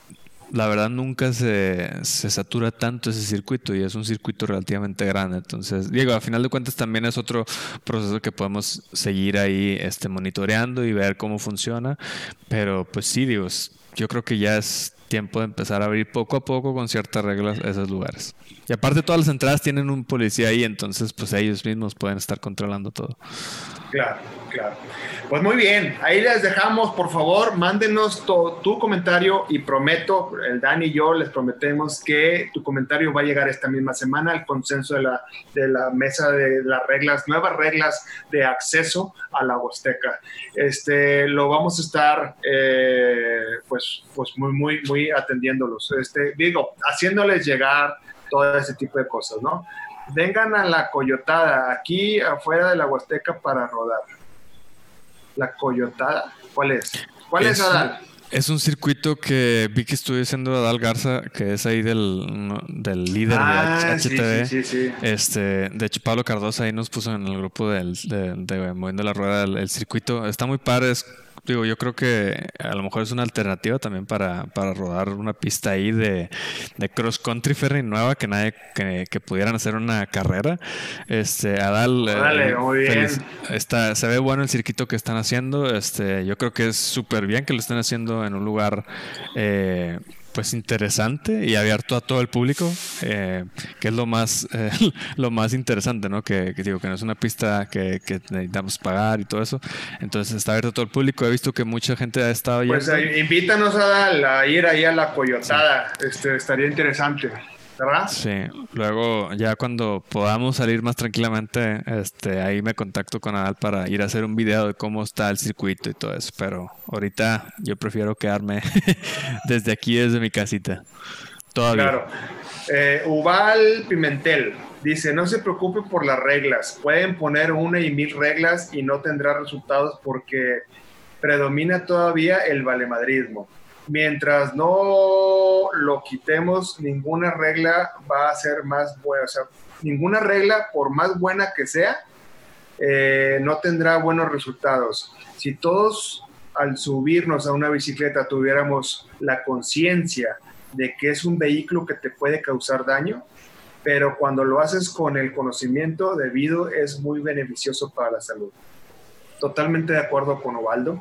la verdad nunca se, se, satura tanto ese circuito y es un circuito relativamente grande. Entonces, Diego, a final de cuentas también es otro proceso que podemos seguir ahí este, monitoreando y ver cómo funciona. Pero pues sí, digo, yo creo que ya es tiempo de empezar a abrir poco a poco con ciertas reglas esos lugares. Y aparte todas las entradas tienen un policía ahí, entonces pues ellos mismos pueden estar controlando todo. Claro, claro. Pues muy bien, ahí les dejamos, por favor, mándenos tu comentario y prometo, el Dani y yo les prometemos que tu comentario va a llegar esta misma semana al consenso de la, de la mesa de las reglas, nuevas reglas de acceso a la Huasteca. Este, lo vamos a estar, eh, pues, pues muy, muy, muy atendiéndolos. Este, digo, haciéndoles llegar todo ese tipo de cosas, ¿no? Vengan a la Coyotada, aquí afuera de la Huasteca para rodar. La Coyotada. ¿Cuál es? ¿Cuál es, Adal? Es un circuito que vi que estuve diciendo Adal Garza, que es ahí del, del líder de HTV. Ah, sí, sí, sí, este, de hecho, Pablo Cardosa ahí nos puso en el grupo del, de, Moviendo la Rueda el, circuito. Está muy padre, es digo, yo creo que a lo mejor es una alternativa también para, para rodar una pista ahí de, de cross country ferry nueva que nadie que, que pudieran hacer una carrera. Este, Adal, Dale, muy bien. está, se ve bueno el circuito que están haciendo. Este, yo creo que es súper bien que lo estén haciendo en un lugar eh, pues interesante y abierto a todo el público, eh, que es lo más eh, lo más interesante, ¿no? Que, digo que no es una pista que, necesitamos pagar y todo eso. Entonces está abierto a todo el público. He visto que mucha gente ha estado Pues invítanos a, a, ir ahí a la coyotada. Este estaría interesante. ¿Verdad? Sí, luego ya cuando podamos salir más tranquilamente, este, ahí me contacto con Adal para ir a hacer un video de cómo está el circuito y todo eso, pero ahorita yo prefiero quedarme desde aquí, desde mi casita. Todavía. Claro. Eh, Ubal Pimentel dice, no se preocupe por las reglas, pueden poner una y mil reglas y no tendrá resultados porque predomina todavía el valemadrismo mientras no lo quitemos, ninguna regla va a ser más buena. O sea, ninguna regla, por más buena que sea, eh, no tendrá buenos resultados. Si todos al subirnos a una bicicleta tuviéramos la conciencia de que es un vehículo que te puede causar daño, pero cuando lo haces con el conocimiento debido es muy beneficioso para la salud. Totalmente de acuerdo con Ovaldo.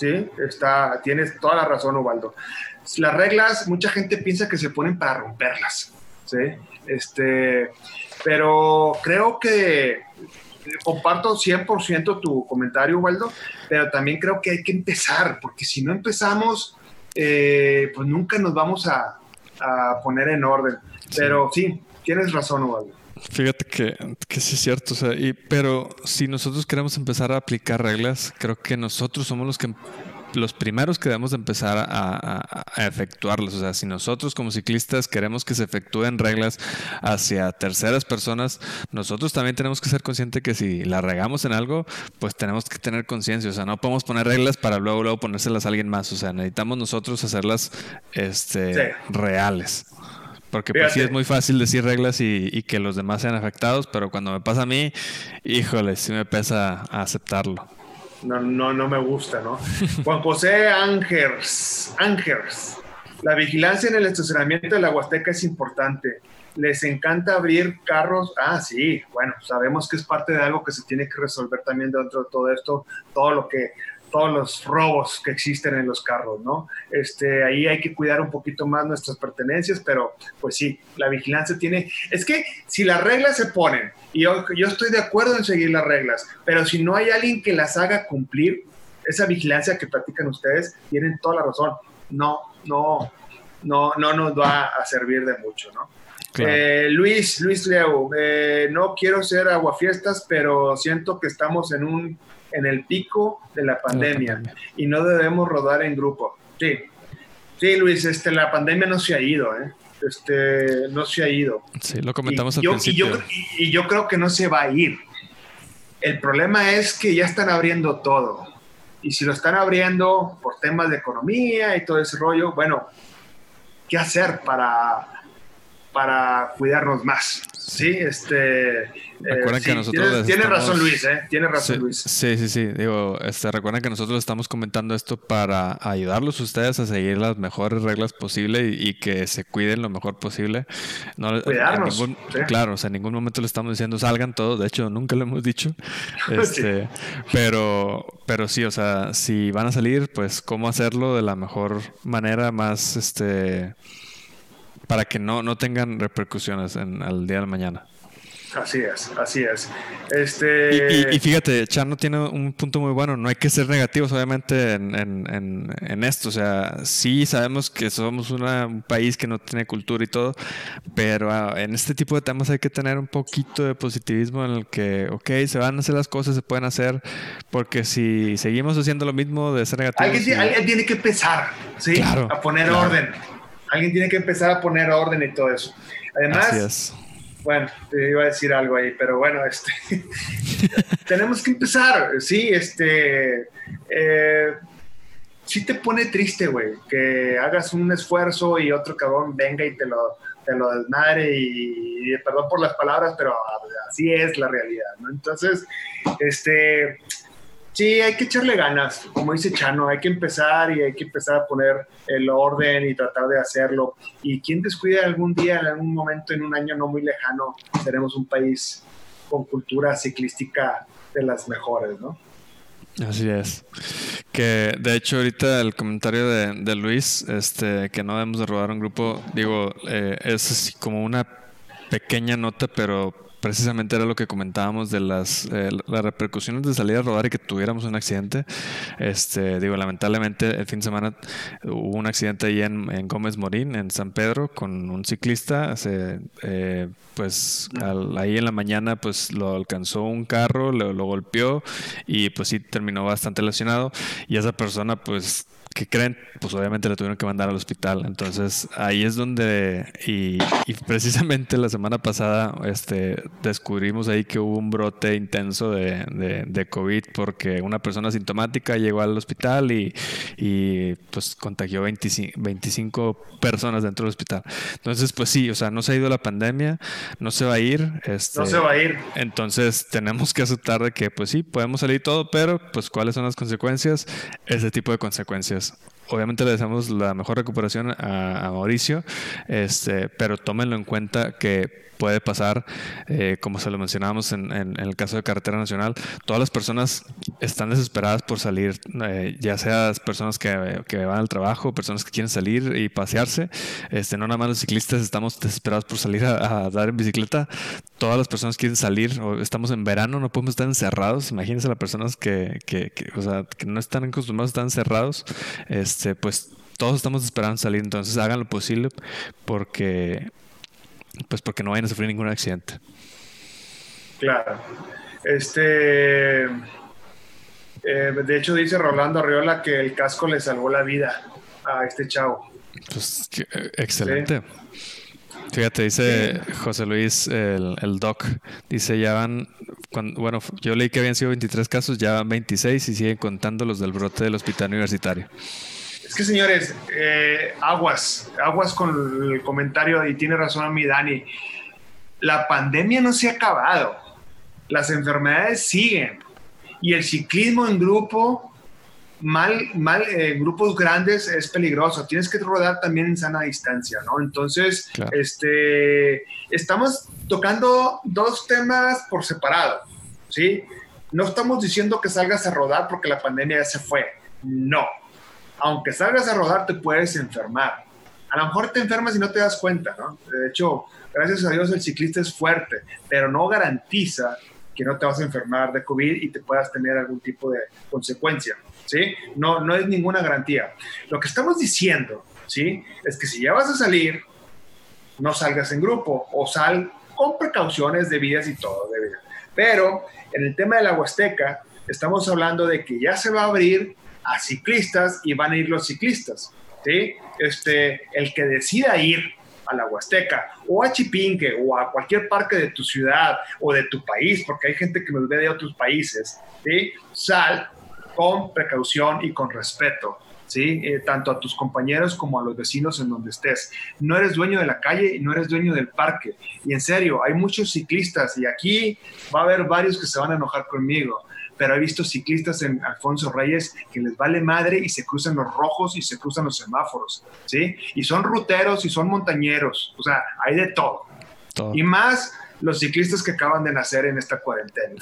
Sí, está, tienes toda la razón, Ubaldo. Las reglas, mucha gente piensa que se ponen para romperlas, ¿sí? Este, pero creo que comparto 100% tu comentario, Ubaldo, pero también creo que hay que empezar, porque si no empezamos, eh, pues nunca nos vamos a, poner en orden. Pero sí, tienes razón, Ubaldo. Fíjate que, que, sí es cierto, o sea, y, pero si nosotros queremos empezar a aplicar reglas, creo que nosotros somos los que los primeros que debemos de empezar a, a, efectuarlas. O sea, si nosotros como ciclistas queremos que se efectúen reglas hacia terceras personas, nosotros también tenemos que ser conscientes que si la regamos en algo, pues tenemos que tener conciencia. O sea, no podemos poner reglas para luego, luego ponérselas a alguien más. O sea, necesitamos nosotros hacerlas este, reales. Porque pues sí es muy fácil decir reglas y, que los demás sean afectados, pero cuando me pasa a mí, híjole, sí me pesa aceptarlo. No, no, no me gusta, ¿no? Juan José Ángers, Ángers, la vigilancia en el estacionamiento de la Huasteca es importante. Les encanta abrir carros. Ah, sí, bueno, sabemos que es parte de algo que se tiene que resolver también dentro de todo esto, todo lo que todos los robos que existen en los carros, ¿no? Este, ahí hay que cuidar un poquito más nuestras pertenencias, pero pues sí, la vigilancia tiene, es que si las reglas se ponen, y yo, yo estoy de acuerdo en seguir las reglas, pero si no hay alguien que las haga cumplir, esa vigilancia que practican ustedes, tienen toda la razón, no, no, no, no nos va a servir de mucho, ¿no? Eh, Luis, Luis Leo, eh, no quiero ser aguafiestas, pero siento que estamos en un en el pico de la pandemia, y no debemos rodar en grupo. Sí, sí, Luis, este, la pandemia no se ha ido, ¿eh? Este, no se ha ido. Sí, lo comentamos al principio. Y yo, creo que no se va a ir. El problema es que ya están abriendo todo. Y si lo están abriendo por temas de economía y todo ese rollo, bueno, ¿qué hacer para, para cuidarnos más? Sí, este Recuerden eh, que nosotros. Tiene, razón Luis, ¿eh? Tiene razón Luis. Sí, sí, sí. Digo, este, recuerden que nosotros estamos comentando esto para ayudarlos ustedes a seguir las mejores reglas posibles y, que se cuiden lo mejor posible. No, Cuidarnos. Claro, o sea, en ningún momento le estamos diciendo salgan todos. De hecho, nunca lo hemos dicho. Este, pero, pero sí, o sea, si van a salir, pues cómo hacerlo de la mejor manera, más este para que no, no tengan repercusiones en, al día de mañana. Así es, así es. Este... Y, fíjate, Chano tiene un punto muy bueno. No hay que ser negativos, obviamente, en, esto. O sea, sí sabemos que somos un país que no tiene cultura y todo, pero ah, en este tipo de temas hay que tener un poquito de positivismo en el que, ok, se van a hacer las cosas, se pueden hacer, porque si seguimos haciendo lo mismo de ser negativos. Alguien, tiene que empezar, ¿sí? a poner orden. Alguien tiene que empezar a poner orden y todo eso. Además. Bueno, te iba a decir algo ahí, pero bueno, este, tenemos que empezar, sí, este, eh, sí te pone triste, güey, que hagas un esfuerzo y otro cabrón venga y te lo, te lo desmadre y, perdón por las palabras, pero así es la realidad, ¿no? Entonces, este, Sí, hay que echarle ganas, como dice Chano, hay que empezar y hay que empezar a poner el orden y tratar de hacerlo. Y quien descuida algún día, en algún momento, en un año no muy lejano, seremos un país con cultura ciclística de las mejores, ¿no? Así es. Que de hecho ahorita el comentario de, Luis, este, que no debemos de robar un grupo, digo, eh, es como una pequeña nota, pero precisamente era lo que comentábamos de las, eh, las repercusiones de salir a rodar y que tuviéramos un accidente. Este, digo, lamentablemente el fin de semana hubo un accidente ahí en, en Gómez Morín, en San Pedro, con un ciclista. Se, eh, pues ahí en la mañana pues lo alcanzó un carro, lo, lo golpeó y pues sí terminó bastante lesionado. Y esa persona pues que creen, pues obviamente le tuvieron que mandar al hospital. Entonces ahí es donde, y, precisamente la semana pasada este, descubrimos ahí que hubo un brote intenso de, de, COVID porque una persona sintomática llegó al hospital y, y pues contagió 25, 25, personas dentro del hospital. Entonces, pues sí, o sea, no se ha ido la pandemia, no se va a ir. Este, no se va a ir. Entonces tenemos que aceptar de que, pues sí, podemos salir todo, pero pues cuáles son las consecuencias, ese tipo de consecuencias obviamente le deseamos la mejor recuperación a, a, Mauricio, este, pero tómenlo en cuenta que puede pasar, eh, como se lo mencionábamos en, el caso de Carretera Nacional, todas las personas están desesperadas por salir, eh, ya sea personas que, van al trabajo, personas que quieren salir y pasearse, este, no nada más los ciclistas estamos desesperados por salir a, dar en bicicleta, todas las personas quieren salir, estamos en verano, no podemos estar encerrados, imagínense las personas que, que, o sea, que no están acostumbrados a estar encerrados, este, pues todos estamos esperando salir, entonces hagan lo posible porque pues porque no vayan a sufrir ningún accidente. Claro. Este, eh, de hecho dice Rolando Arriola que el casco le salvó la vida a este chavo. Pues eh, excelente. Fíjate, dice José Luis, el, el, doc, dice ya van, bueno, yo leí que habían sido 23 casos, ya van 26 y siguen contando los del brote del hospital universitario. Es que señores, eh, aguas, aguas con el comentario y tiene razón a mi Dani. La pandemia no se ha acabado, las enfermedades siguen y el ciclismo en grupo, mal, mal, eh, grupos grandes es peligroso. Tienes que rodar también en sana distancia, ¿no? Entonces, este, estamos tocando dos temas por separado, ¿sí? No estamos diciendo que salgas a rodar porque la pandemia ya se fue. No, aunque salgas a rodar, te puedes enfermar. A lo mejor te enfermas y no te das cuenta, ¿no? De hecho, gracias a Dios el ciclista es fuerte, pero no garantiza que no te vas a enfermar de COVID y te puedas tener algún tipo de consecuencia, ¿sí? No, no es ninguna garantía. Lo que estamos diciendo, ¿sí? Es que si ya vas a salir, no salgas en grupo o sal con precauciones debidas y todo debido. Pero en el tema de la Huasteca, estamos hablando de que ya se va a abrir a ciclistas y van a ir los ciclistas. ¿sí? Este, el que decida ir a la Huasteca o a Chipinque o a cualquier parque de tu ciudad o de tu país, porque hay gente que nos ve de otros países, ¿sí? sal con precaución y con respeto. ¿sí? Eh, tanto a tus compañeros como a los vecinos en donde estés. No eres dueño de la calle y no eres dueño del parque. Y en serio, hay muchos ciclistas y aquí va a haber varios que se van a enojar conmigo pero he visto ciclistas en Alfonso Reyes que les vale madre y se cruzan los rojos y se cruzan los semáforos, ¿sí? Y son ruteros y son montañeros, o sea, hay de todo. Y más los ciclistas que acaban de nacer en esta cuarentena.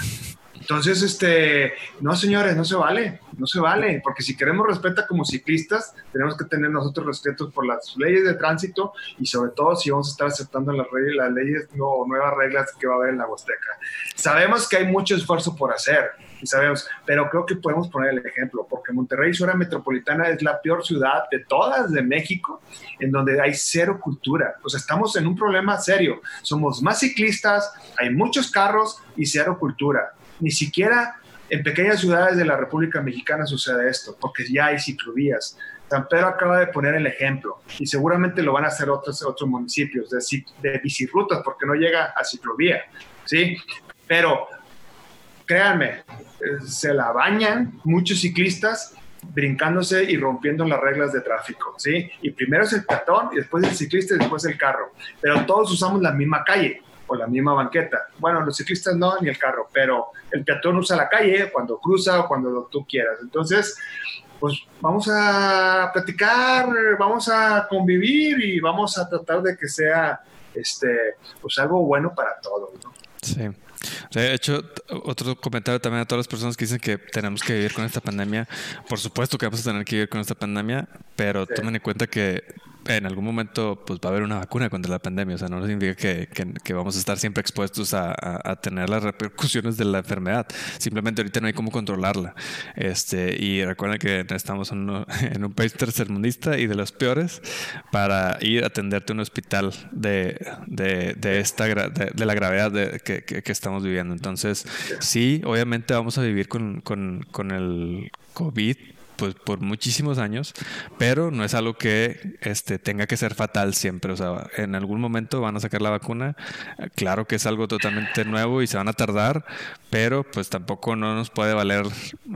Entonces, este, no señores, no se vale, no se vale, porque si queremos respeto como ciclistas, tenemos que tener nosotros respeto por las leyes de tránsito y sobre todo si vamos a estar aceptando las, las leyes o nuevas reglas que va a haber en la Huasteca. Sabemos que hay mucho esfuerzo por hacer, y sabemos, pero creo que podemos poner el ejemplo, porque Monterrey, zona metropolitana, es la peor ciudad de todas de México, en donde hay cero cultura. Pues estamos en un problema serio. Somos más ciclistas, hay muchos carros y cero cultura. Ni siquiera en pequeñas ciudades de la República Mexicana sucede esto, porque ya hay ciclovías. San Pedro acaba de poner el ejemplo y seguramente lo van a hacer otros, otros municipios de, de bicirrutas porque no llega a ciclovía, ¿sí? Pero créanme, eh, se la bañan muchos ciclistas brincándose y rompiendo las reglas de tráfico, ¿sí? Y primero es el peatón y después el ciclista y después el carro, pero todos usamos la misma calle, o la misma banqueta. Bueno, los ciclistas no, ni el carro, pero el peatón usa la calle cuando cruza o cuando tú quieras. Entonces, pues vamos a platicar, vamos a convivir y vamos a tratar de que sea este, pues algo bueno para todos. ¿no? Sí. De hecho, otro comentario también a todas las personas que dicen que tenemos que vivir con esta pandemia. Por supuesto que vamos a tener que vivir con esta pandemia, pero tomen en cuenta que en algún momento pues va a haber una vacuna contra la pandemia, o sea, no significa que, que, vamos a estar siempre expuestos a, a, tener las repercusiones de la enfermedad, simplemente ahorita no hay cómo controlarla. Este, y recuerden que estamos en, en un país tercermundista y de los peores para ir a atenderte a un hospital de, de, de esta, de, de, la gravedad que, que, estamos viviendo. Entonces, sí, obviamente vamos a vivir con, con, con el COVID pues por muchísimos años, pero no es algo que este, tenga que ser fatal siempre. O sea, en algún momento van a sacar la vacuna. Claro que es algo totalmente nuevo y se van a tardar, pero pues tampoco no nos puede valer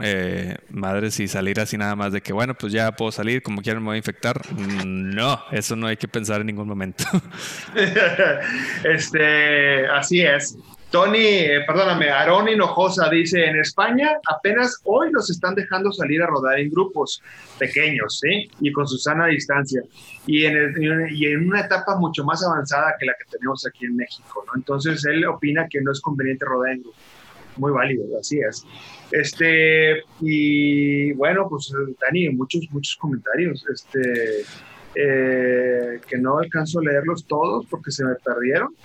eh, madres y salir así nada más de que, bueno, pues ya puedo salir, como quieran me voy a infectar. No, eso no hay que pensar en ningún momento. este, así es. Tony, eh, perdóname, Aarón Hinojosa dice, en España apenas hoy los están dejando salir a rodar en grupos pequeños, ¿sí? Y con su sana distancia. Y en, y en una etapa mucho más avanzada que la que tenemos aquí en México, ¿no? Entonces él opina que no es conveniente rodar en grupo. Muy válido, así es. Este, y bueno, pues Dani, muchos, muchos comentarios, este, eh, que no alcanzo a leerlos todos porque se me perdieron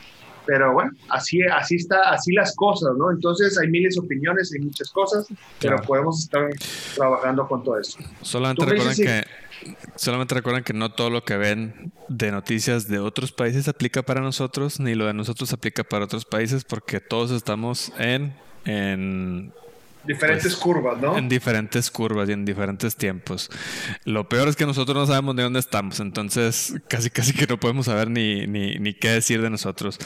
pero bueno, así, así está, así las cosas, ¿no? Entonces hay miles de opiniones, hay muchas cosas, pero podemos estar trabajando con todo eso. Solamente recuerden que solamente recuerden que no todo lo que ven de noticias de otros países aplica para nosotros, ni lo de nosotros aplica para otros países, porque todos estamos en, en diferentes pues, curvas, ¿no? En diferentes curvas y en diferentes tiempos. Lo peor es que nosotros no sabemos de dónde estamos, entonces casi casi que no podemos saber ni, ni, ni qué decir de nosotros.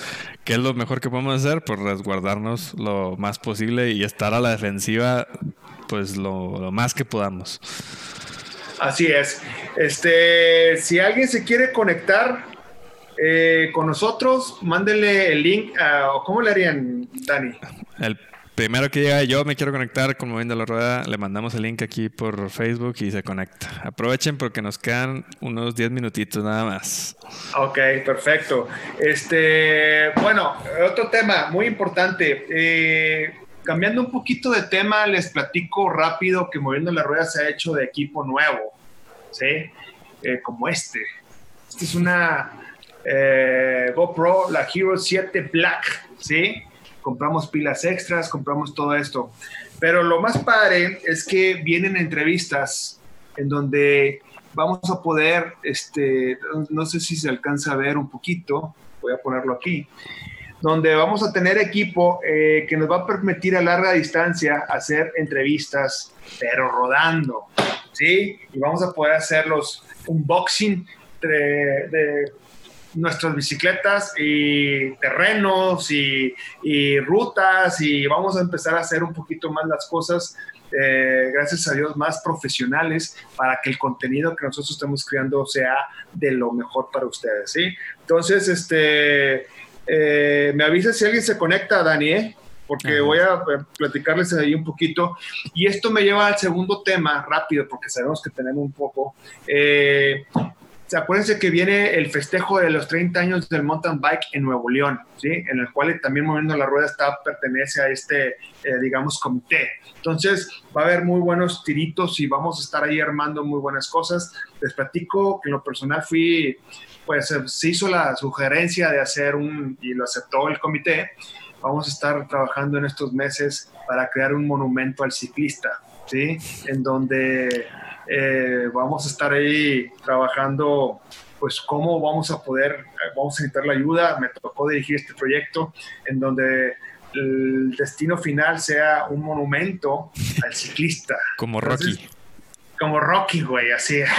¿Qué es lo mejor que podemos hacer? Pues resguardarnos lo más posible y estar a la defensiva pues lo, más que podamos. Así es. Este, si alguien se quiere conectar eh, con nosotros, mándenle el link. A, ¿Cómo le harían, Dani? El Primero que llega yo me quiero conectar con Moviendo la Rueda, le mandamos el link aquí por Facebook y se conecta. Aprovechen porque nos quedan unos 10 minutitos nada más. Ok, perfecto. Este, bueno, otro tema muy importante. Eh, cambiando un poquito de tema, les platico rápido que Moviendo la Rueda se ha hecho de equipo nuevo, ¿sí? Eh, como este. Esta es una eh, GoPro, la Hero 7 Black, ¿sí? Compramos pilas extras, compramos todo esto. Pero lo más padre es que vienen entrevistas en donde vamos a poder, este, no sé si se alcanza a ver un poquito, voy a ponerlo aquí, donde vamos a tener equipo eh, que nos va a permitir a larga distancia hacer entrevistas, pero rodando, ¿sí? Y vamos a poder hacer los unboxing de nuestras bicicletas y terrenos y, rutas y vamos a empezar a hacer un poquito más las cosas, eh, gracias a Dios, más profesionales para que el contenido que nosotros estamos creando sea de lo mejor para ustedes, ¿sí? Entonces, este, eh, me avisa si alguien se conecta, Dani, ¿eh? porque voy a platicarles ahí un poquito. Y esto me lleva al segundo tema rápido, porque sabemos que tenemos un poco. Eh, acuérdense que viene el festejo de los 30 años del mountain bike en Nuevo León, ¿sí? En el cual también Moviendo la Rueda está, pertenece a este, eh, digamos, comité. Entonces, va a haber muy buenos tiritos y vamos a estar ahí armando muy buenas cosas. Les platico que en lo personal fui, pues se hizo la sugerencia de hacer un, y lo aceptó el comité, vamos a estar trabajando en estos meses para crear un monumento al ciclista, ¿sí? En donde eh, vamos a estar ahí trabajando, pues cómo vamos a poder, eh, vamos a necesitar la ayuda. Me tocó dirigir este proyecto en donde el destino final sea un monumento al ciclista. Como Rocky como Rocky, güey, así.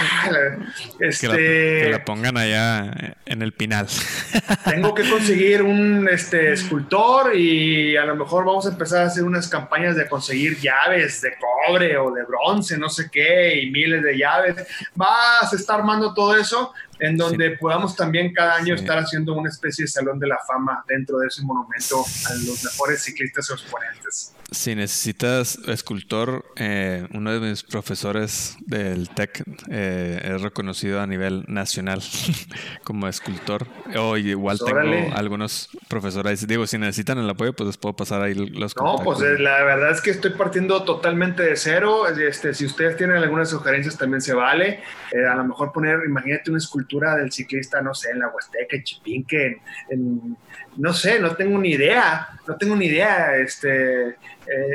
Este, que, la, pongan allá en el pinal. Tengo que conseguir un este, escultor y a lo mejor vamos a empezar a hacer unas campañas de conseguir llaves de cobre o de bronce, no sé qué, y miles de llaves. Va, se está armando todo eso en donde podamos también cada año estar haciendo una especie de salón de la fama dentro de ese monumento a los mejores ciclistas exponentes. Si necesitas escultor, eh, uno de mis profesores del TEC eh, es reconocido a nivel nacional como escultor. O igual tengo algunos profesores. Digo, si necesitan el apoyo, pues les puedo pasar ahí los No, pues eh, la verdad es que estoy partiendo totalmente de cero. Este, si ustedes tienen algunas sugerencias, también se vale. a lo mejor poner, imagínate una escultura del ciclista, no sé, en la Huasteca, en Chipinque, en no sé, no tengo ni idea, no tengo ni idea, este, eh,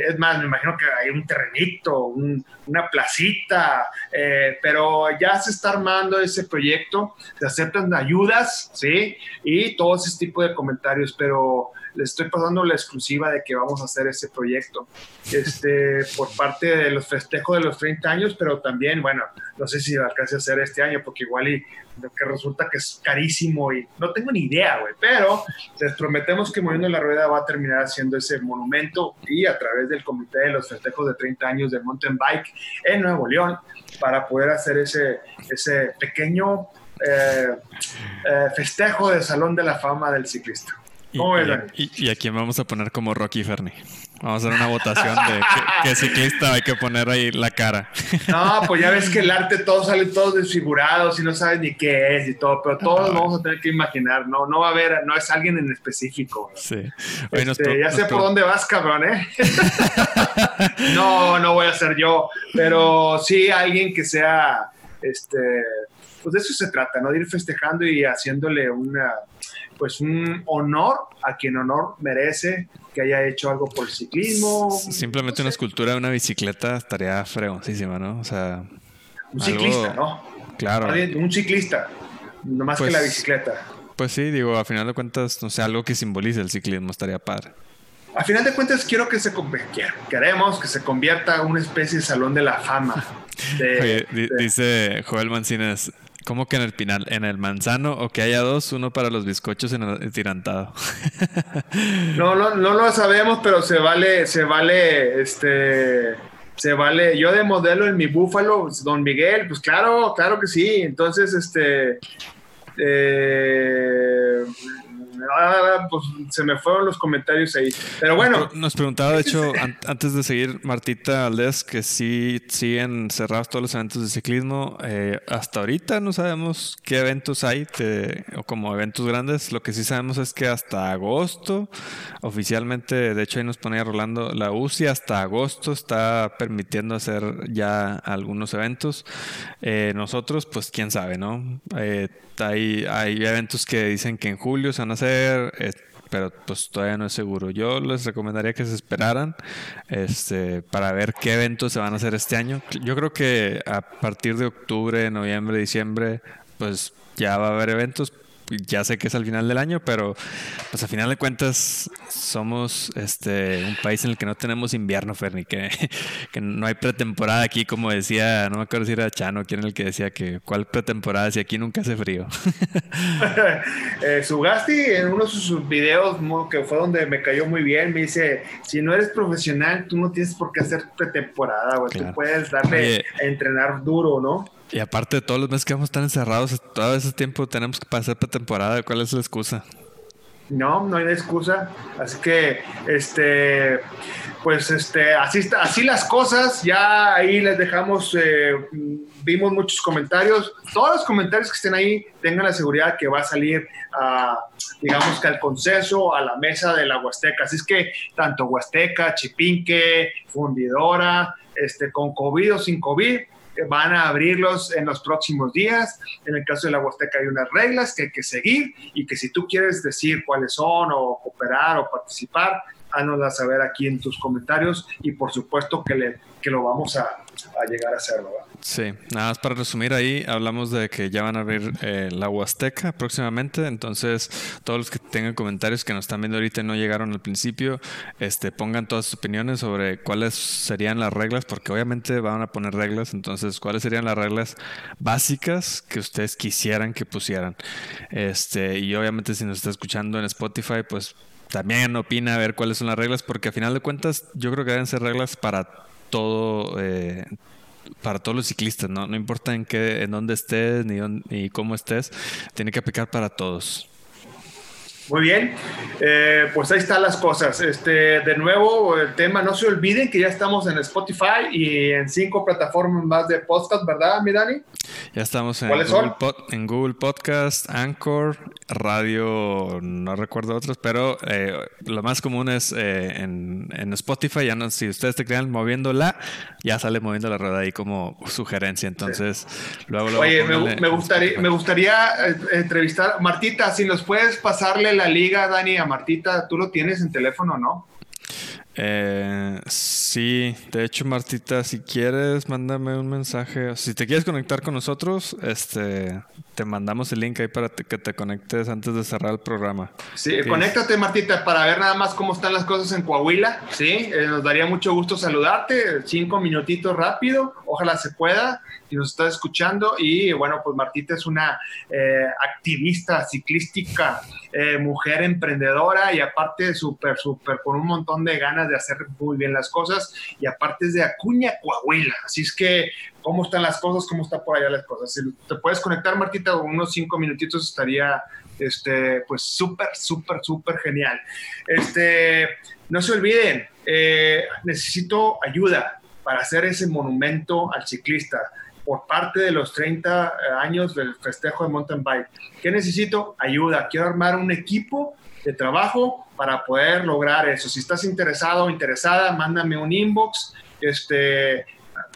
es más, me imagino que hay un terrenito, una placita, eh, pero ya se está armando ese proyecto, se aceptan ayudas, ¿sí? Y todo ese tipo de comentarios, pero les estoy pasando la exclusiva de que vamos a hacer ese proyecto, este, por parte de los festejos de los 30 años, pero también, bueno, no sé si alcance a hacer este año, porque igual y que resulta que es carísimo y no tengo ni idea, güey, pero les prometemos que Moviendo la Rueda va a terminar haciendo ese monumento y a través del Comité de los Festejos de 30 años de mountain bike en Nuevo León para poder hacer ese, ese pequeño eh, eh, festejo de Salón de la Fama del Ciclista. Y, y, a quién vamos a poner como Rocky Fernie? Vamos a hacer una votación de qué, ciclista hay que poner ahí la cara. No, pues ya ves que el arte todos salen todos desfigurados y no sabes ni qué es y todo, pero todos vamos a tener que imaginar, no, no va a haber, no es alguien en específico. Sí. Este, ya sé por dónde vas, cabrón, ¿eh? no, no voy a ser yo, pero sí alguien que sea, este, pues de eso se trata, ¿no? De ir festejando y haciéndole una pues un honor a quien honor merece que haya hecho algo por el ciclismo. Simplemente una escultura de una bicicleta estaría fregoncísima, ¿no? O sea. Un ciclista, ¿no? Claro. Un ciclista, no más que la pues, bicicleta. Pues sí, digo, a final de cuentas, no sé, algo que simbolice el ciclismo estaría padre. A final de cuentas, quiero que se queremos que se convierta en una especie de salón de la fama. Dice Joel Mancinas, ¿Cómo que en el pinal? En el manzano o que haya dos, uno para los bizcochos en el tirantado. no, no, no lo sabemos, pero se vale, se vale, este, se vale. Yo de modelo en mi búfalo, Don Miguel, pues claro, claro que sí. Entonces, este, eh, Ah, pues se me fueron los comentarios ahí. Pero bueno. Nos preguntaba, de hecho, antes de seguir, Martita Aldez, que sí siguen cerrados todos los eventos de ciclismo. Eh, hasta ahorita no sabemos qué eventos hay, o como eventos grandes. Lo que sí sabemos es que hasta agosto, oficialmente, de hecho ahí nos ponía Rolando, la UCI hasta agosto está permitiendo hacer ya algunos eventos. Eh, nosotros, pues quién sabe, ¿no? Eh, hay, hay eventos que dicen que en julio se van a hacer, eh, pero pues todavía no es seguro. Yo les recomendaría que se esperaran este, para ver qué eventos se van a hacer este año. Yo creo que a partir de octubre, noviembre, diciembre, pues ya va a haber eventos, ya sé que es al final del año, pero pues a final de cuentas somos este un país en el que no tenemos invierno, Ferni, que, que no hay pretemporada aquí, como decía, no me acuerdo si era Chano, quien el que decía que cuál pretemporada si aquí nunca hace frío. eh, Sugasti en uno de sus videos, que fue donde me cayó muy bien, me dice, si no eres profesional, tú no tienes por qué hacer pretemporada, güey, tú puedes darle a entrenar duro, ¿no? Y aparte de todos los meses que vamos a estar encerrados, todo ese tiempo tenemos que pasar temporada. ¿Cuál es la excusa? No, no hay excusa. Así que, este, pues, este, así, así las cosas. Ya ahí les dejamos, eh, vimos muchos comentarios. Todos los comentarios que estén ahí, tengan la seguridad que va a salir, a, digamos que al consenso, a la mesa de la Huasteca. Así es que, tanto Huasteca, Chipinque, Fundidora, este, con COVID o sin COVID, van a abrirlos en los próximos días. En el caso de la Huasteca hay unas reglas que hay que seguir y que si tú quieres decir cuáles son o cooperar o participar, hánoslas saber aquí en tus comentarios y por supuesto que, le, que lo vamos a, a llegar a ¿verdad? Sí, nada más para resumir ahí, hablamos de que ya van a abrir eh, la Huasteca próximamente, entonces todos los que tengan comentarios que nos están viendo ahorita y no llegaron al principio, este, pongan todas sus opiniones sobre cuáles serían las reglas, porque obviamente van a poner reglas, entonces cuáles serían las reglas básicas que ustedes quisieran que pusieran. Este, y obviamente si nos está escuchando en Spotify, pues también opina a ver cuáles son las reglas, porque a final de cuentas yo creo que deben ser reglas para todo, eh, para todos los ciclistas, ¿no? No importa en qué, en dónde estés ni, ni cómo estés, tiene que aplicar para todos. Muy bien, eh, pues ahí están las cosas. Este, de nuevo, el tema, no se olviden que ya estamos en Spotify y en cinco plataformas más de podcast, ¿verdad, mi Dani? Ya estamos en, Google, en Google Podcast, Anchor, Radio, no recuerdo otros, pero eh, lo más común es eh, en, Spotify. Ya no, si ustedes te crean moviéndola, ya sale moviendo la rueda ahí como sugerencia. Entonces, luego, luego Oye, me, gustaría, me gustaría entrevistar, Martita, si nos puedes pasarle la liga, Dani, a Martita, tú lo tienes en teléfono, ¿no? Eh, sí, de hecho, Martita, si quieres, mándame un mensaje. Si te quieres conectar con nosotros, este, te mandamos el link ahí para que te conectes antes de cerrar el programa. Sí, conéctate, Martita, para ver nada más cómo están las cosas en Coahuila. Sí, eh, nos daría mucho gusto saludarte. Cinco minutitos rápido, ojalá se pueda y nos estás escuchando. Y bueno, pues Martita es una eh, activista ciclística, eh, mujer emprendedora y aparte súper, súper con un montón de ganas de hacer muy bien las cosas y aparte es de Acuña, Coahuila. Así es que, ¿cómo están las cosas? ¿Cómo está por allá las cosas? Si te puedes conectar, Martita, unos cinco minutitos estaría este, pues súper, súper, súper genial. Este, no se olviden, eh, necesito ayuda para hacer ese monumento al ciclista por parte de los 30 eh, años del festejo de mountain bike. ¿Qué necesito? Ayuda. Quiero armar un equipo de trabajo para poder lograr eso. Si estás interesado o interesada, mándame un inbox. Este,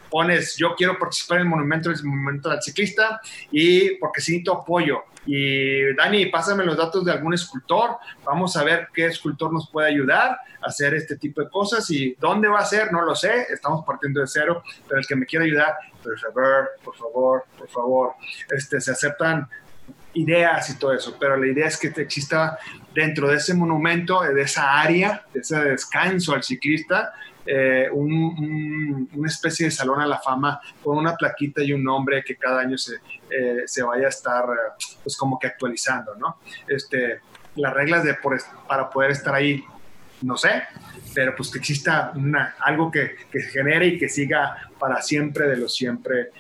pones yo quiero participar en el monumento, el monumento del ciclista y porque necesito apoyo. Y Dani, pásame los datos de algún escultor. Vamos a ver qué escultor nos puede ayudar a hacer este tipo de cosas y dónde va a ser, no lo sé. Estamos partiendo de cero, pero el que me quiera ayudar, por favor, por favor, por favor, este, se aceptan ideas y todo eso, pero la idea es que exista dentro de ese monumento, de esa área, de ese descanso al ciclista, eh, una especie de salón a la fama con una plaquita y un nombre que cada año se, eh, se vaya a estar pues como que actualizando, ¿no? Este, las reglas de para poder estar ahí, no sé, pero pues que exista una, algo que, que genere y que siga para siempre de lo siempre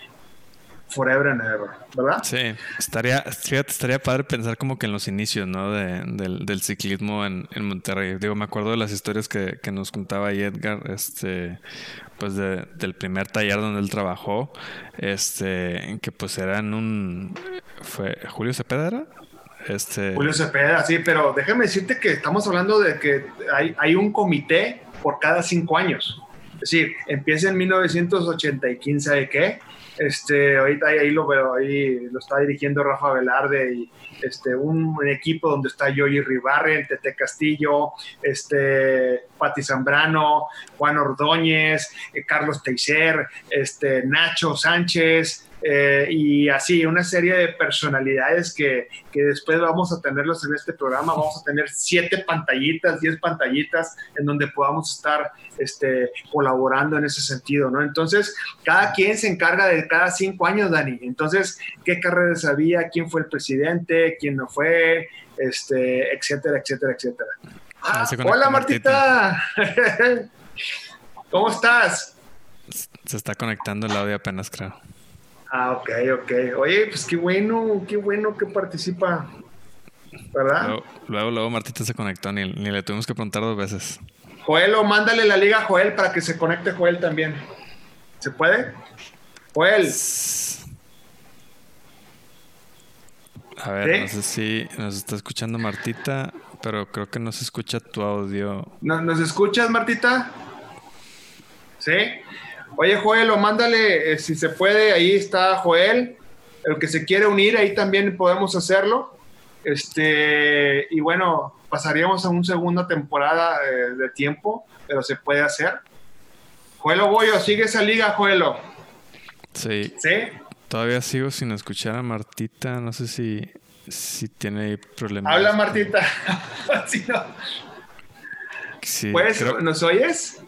forever and ever, ¿verdad? Sí, estaría, estaría padre pensar como que en los inicios, ¿no? del, ciclismo en, Monterrey. Digo, me acuerdo de las historias que, nos contaba ahí Edgar, este, pues del primer taller donde él trabajó, este, que pues eran un, fue Julio Cepeda era? Este... Julio Cepeda, sí, pero déjame decirte que estamos hablando de que hay, hay un comité por cada cinco años. Es decir, empieza en 1980 y 15 de qué, este, ahorita ahí lo veo, ahí lo está dirigiendo Rafa Velarde y este, un, equipo donde está Yoyi Ribarren, Tete Castillo, este, Pati Zambrano, Juan Ordóñez, eh, Carlos Teiser, este, Nacho Sánchez, eh, y así una serie de personalidades que, que, después vamos a tenerlos en este programa. Vamos a tener siete pantallitas, diez pantallitas en donde podamos estar este, colaborando en ese sentido, ¿no? Entonces, cada quien se encarga de cada cinco años, Dani. Entonces, ¿qué carreras había? ¿Quién fue el presidente? ¿Quién no fue? Este, etcétera, etcétera, etcétera. Ah, hola, Martita. ¿Cómo estás? Se está conectando el audio apenas, creo. Ah, ok, ok. Oye, pues qué bueno, qué bueno que participa. ¿Verdad? Luego, luego, Martita se conectó, ni, ni, le tuvimos que preguntar dos veces. Joel, o mándale la liga a Joel para que se conecte Joel también. ¿Se puede? Joel. A ver, no sé si nos está escuchando Martita, pero creo que no se escucha tu audio. ¿Nos escuchas, Martita? ¿Sí? Oye, Joel, o mándale, eh, si se puede, ahí está Joel. El que se quiere unir, ahí también podemos hacerlo. Este, y bueno, pasaríamos a una segunda temporada eh, de tiempo, pero se puede hacer. Joelo Boyo, sigue esa liga, Joelo. Sí. ¿Sí? Todavía sigo sin escuchar a Martita. No sé si, si tiene problemas. Habla, Martita. no. ¿Nos oyes?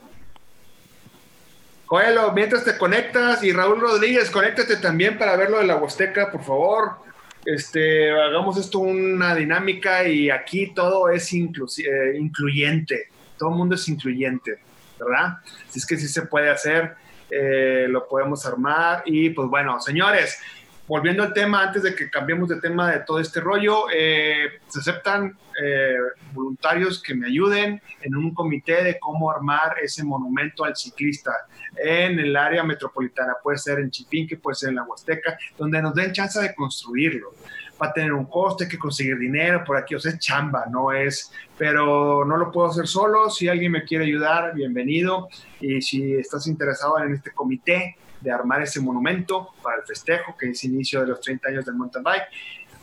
Joelo, mientras te conectas, y Raúl Rodríguez, conéctate también para ver lo de la Huasteca, por favor. Este, hagamos esto una dinámica y aquí todo es eh, incluyente. Todo el mundo es incluyente, ¿verdad? Si es que sí se puede hacer. Eh, lo podemos armar. Y pues bueno, señores, volviendo al tema, antes de que cambiemos de tema de todo este rollo, eh, se aceptan eh, voluntarios que me ayuden en un comité de cómo armar ese monumento al ciclista en el área metropolitana. Puede ser en Chipinque, puede ser en la Huasteca, donde nos den chance de construirlo. Va a tener un coste, hay que conseguir dinero por aquí, o sea, es chamba, no es, pero no lo puedo hacer solo. Si alguien me quiere ayudar, bienvenido. Y si estás interesado en este comité, de armar ese monumento para el festejo, que es inicio de los 30 años del mountain bike,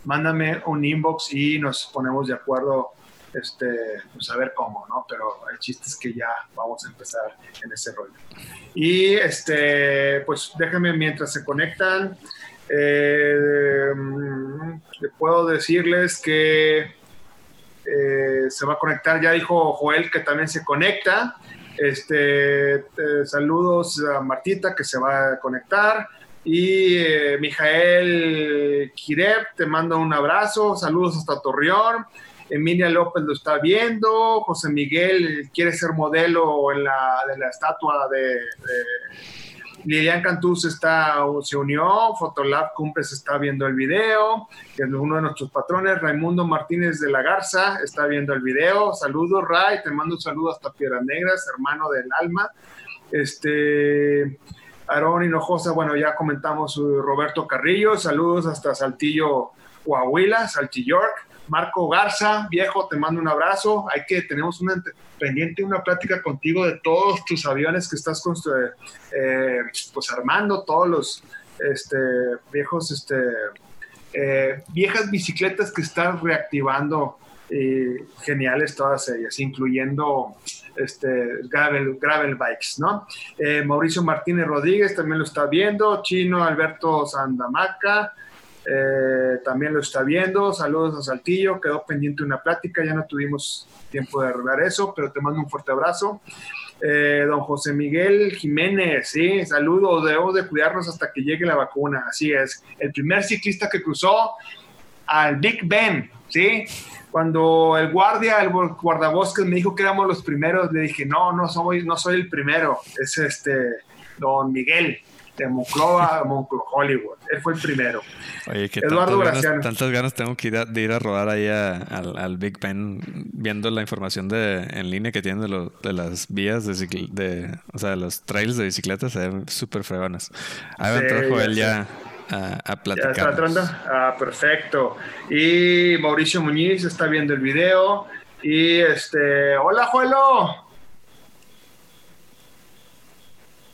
mándame un inbox y nos ponemos de acuerdo, este, pues a ver cómo, ¿no? Pero el chiste es que ya vamos a empezar en ese rollo. Y este, pues déjame mientras se conectan, eh, puedo decirles que eh, se va a conectar, ya dijo Joel que también se conecta. Este, eh, saludos a Martita que se va a conectar. Y eh, Mijael Kirep, te mando un abrazo. Saludos hasta Torreón. Emilia López lo está viendo. José Miguel quiere ser modelo en la, de la estatua de Lilian Cantús está, se unió, Fotolab Cumpres está viendo el video, que es uno de nuestros patrones, Raimundo Martínez de la Garza está viendo el video. Saludos, Ray, te mando un saludo hasta Piedras Negras, hermano del alma. Este, Aarón Hinojosa, bueno, ya comentamos Roberto Carrillo, saludos hasta Saltillo, Coahuila, York. Marco Garza, viejo, te mando un abrazo. Hay que, tenemos una pendiente, una plática contigo de todos tus aviones que estás eh, pues armando, todos los este, viejos, este, eh, viejas bicicletas que están reactivando. geniales todas ellas, incluyendo este, gravel, gravel bikes, ¿no? Eh, Mauricio Martínez Rodríguez también lo está viendo, Chino Alberto Sandamaca, eh, también lo está viendo. Saludos a Saltillo, quedó pendiente una plática, ya no tuvimos tiempo de arreglar eso, pero te mando un fuerte abrazo. Eh, don José Miguel Jiménez, sí, saludos, debemos de cuidarnos hasta que llegue la vacuna, así es. El primer ciclista que cruzó al Big Ben, sí, cuando el guardia, el guardabosques me dijo que éramos los primeros, le dije, no, no soy, no soy el primero, es este, don Miguel, de Monclova a Hollywood. Él fue el primero. Oye, que Eduardo tantas ganas, tantas ganas tengo que ir a, de ir a rodar ahí al, Big Ben viendo la información de, en línea que tienen de, de las vías de, de, o sea, de los trails de bicicletas, se ven súper fregonas. Ahí a entrar Joel ya a, a platicar. ¿Ya está Ah, perfecto. Y Mauricio Muñiz está viendo el video. Y este, hola Joelo.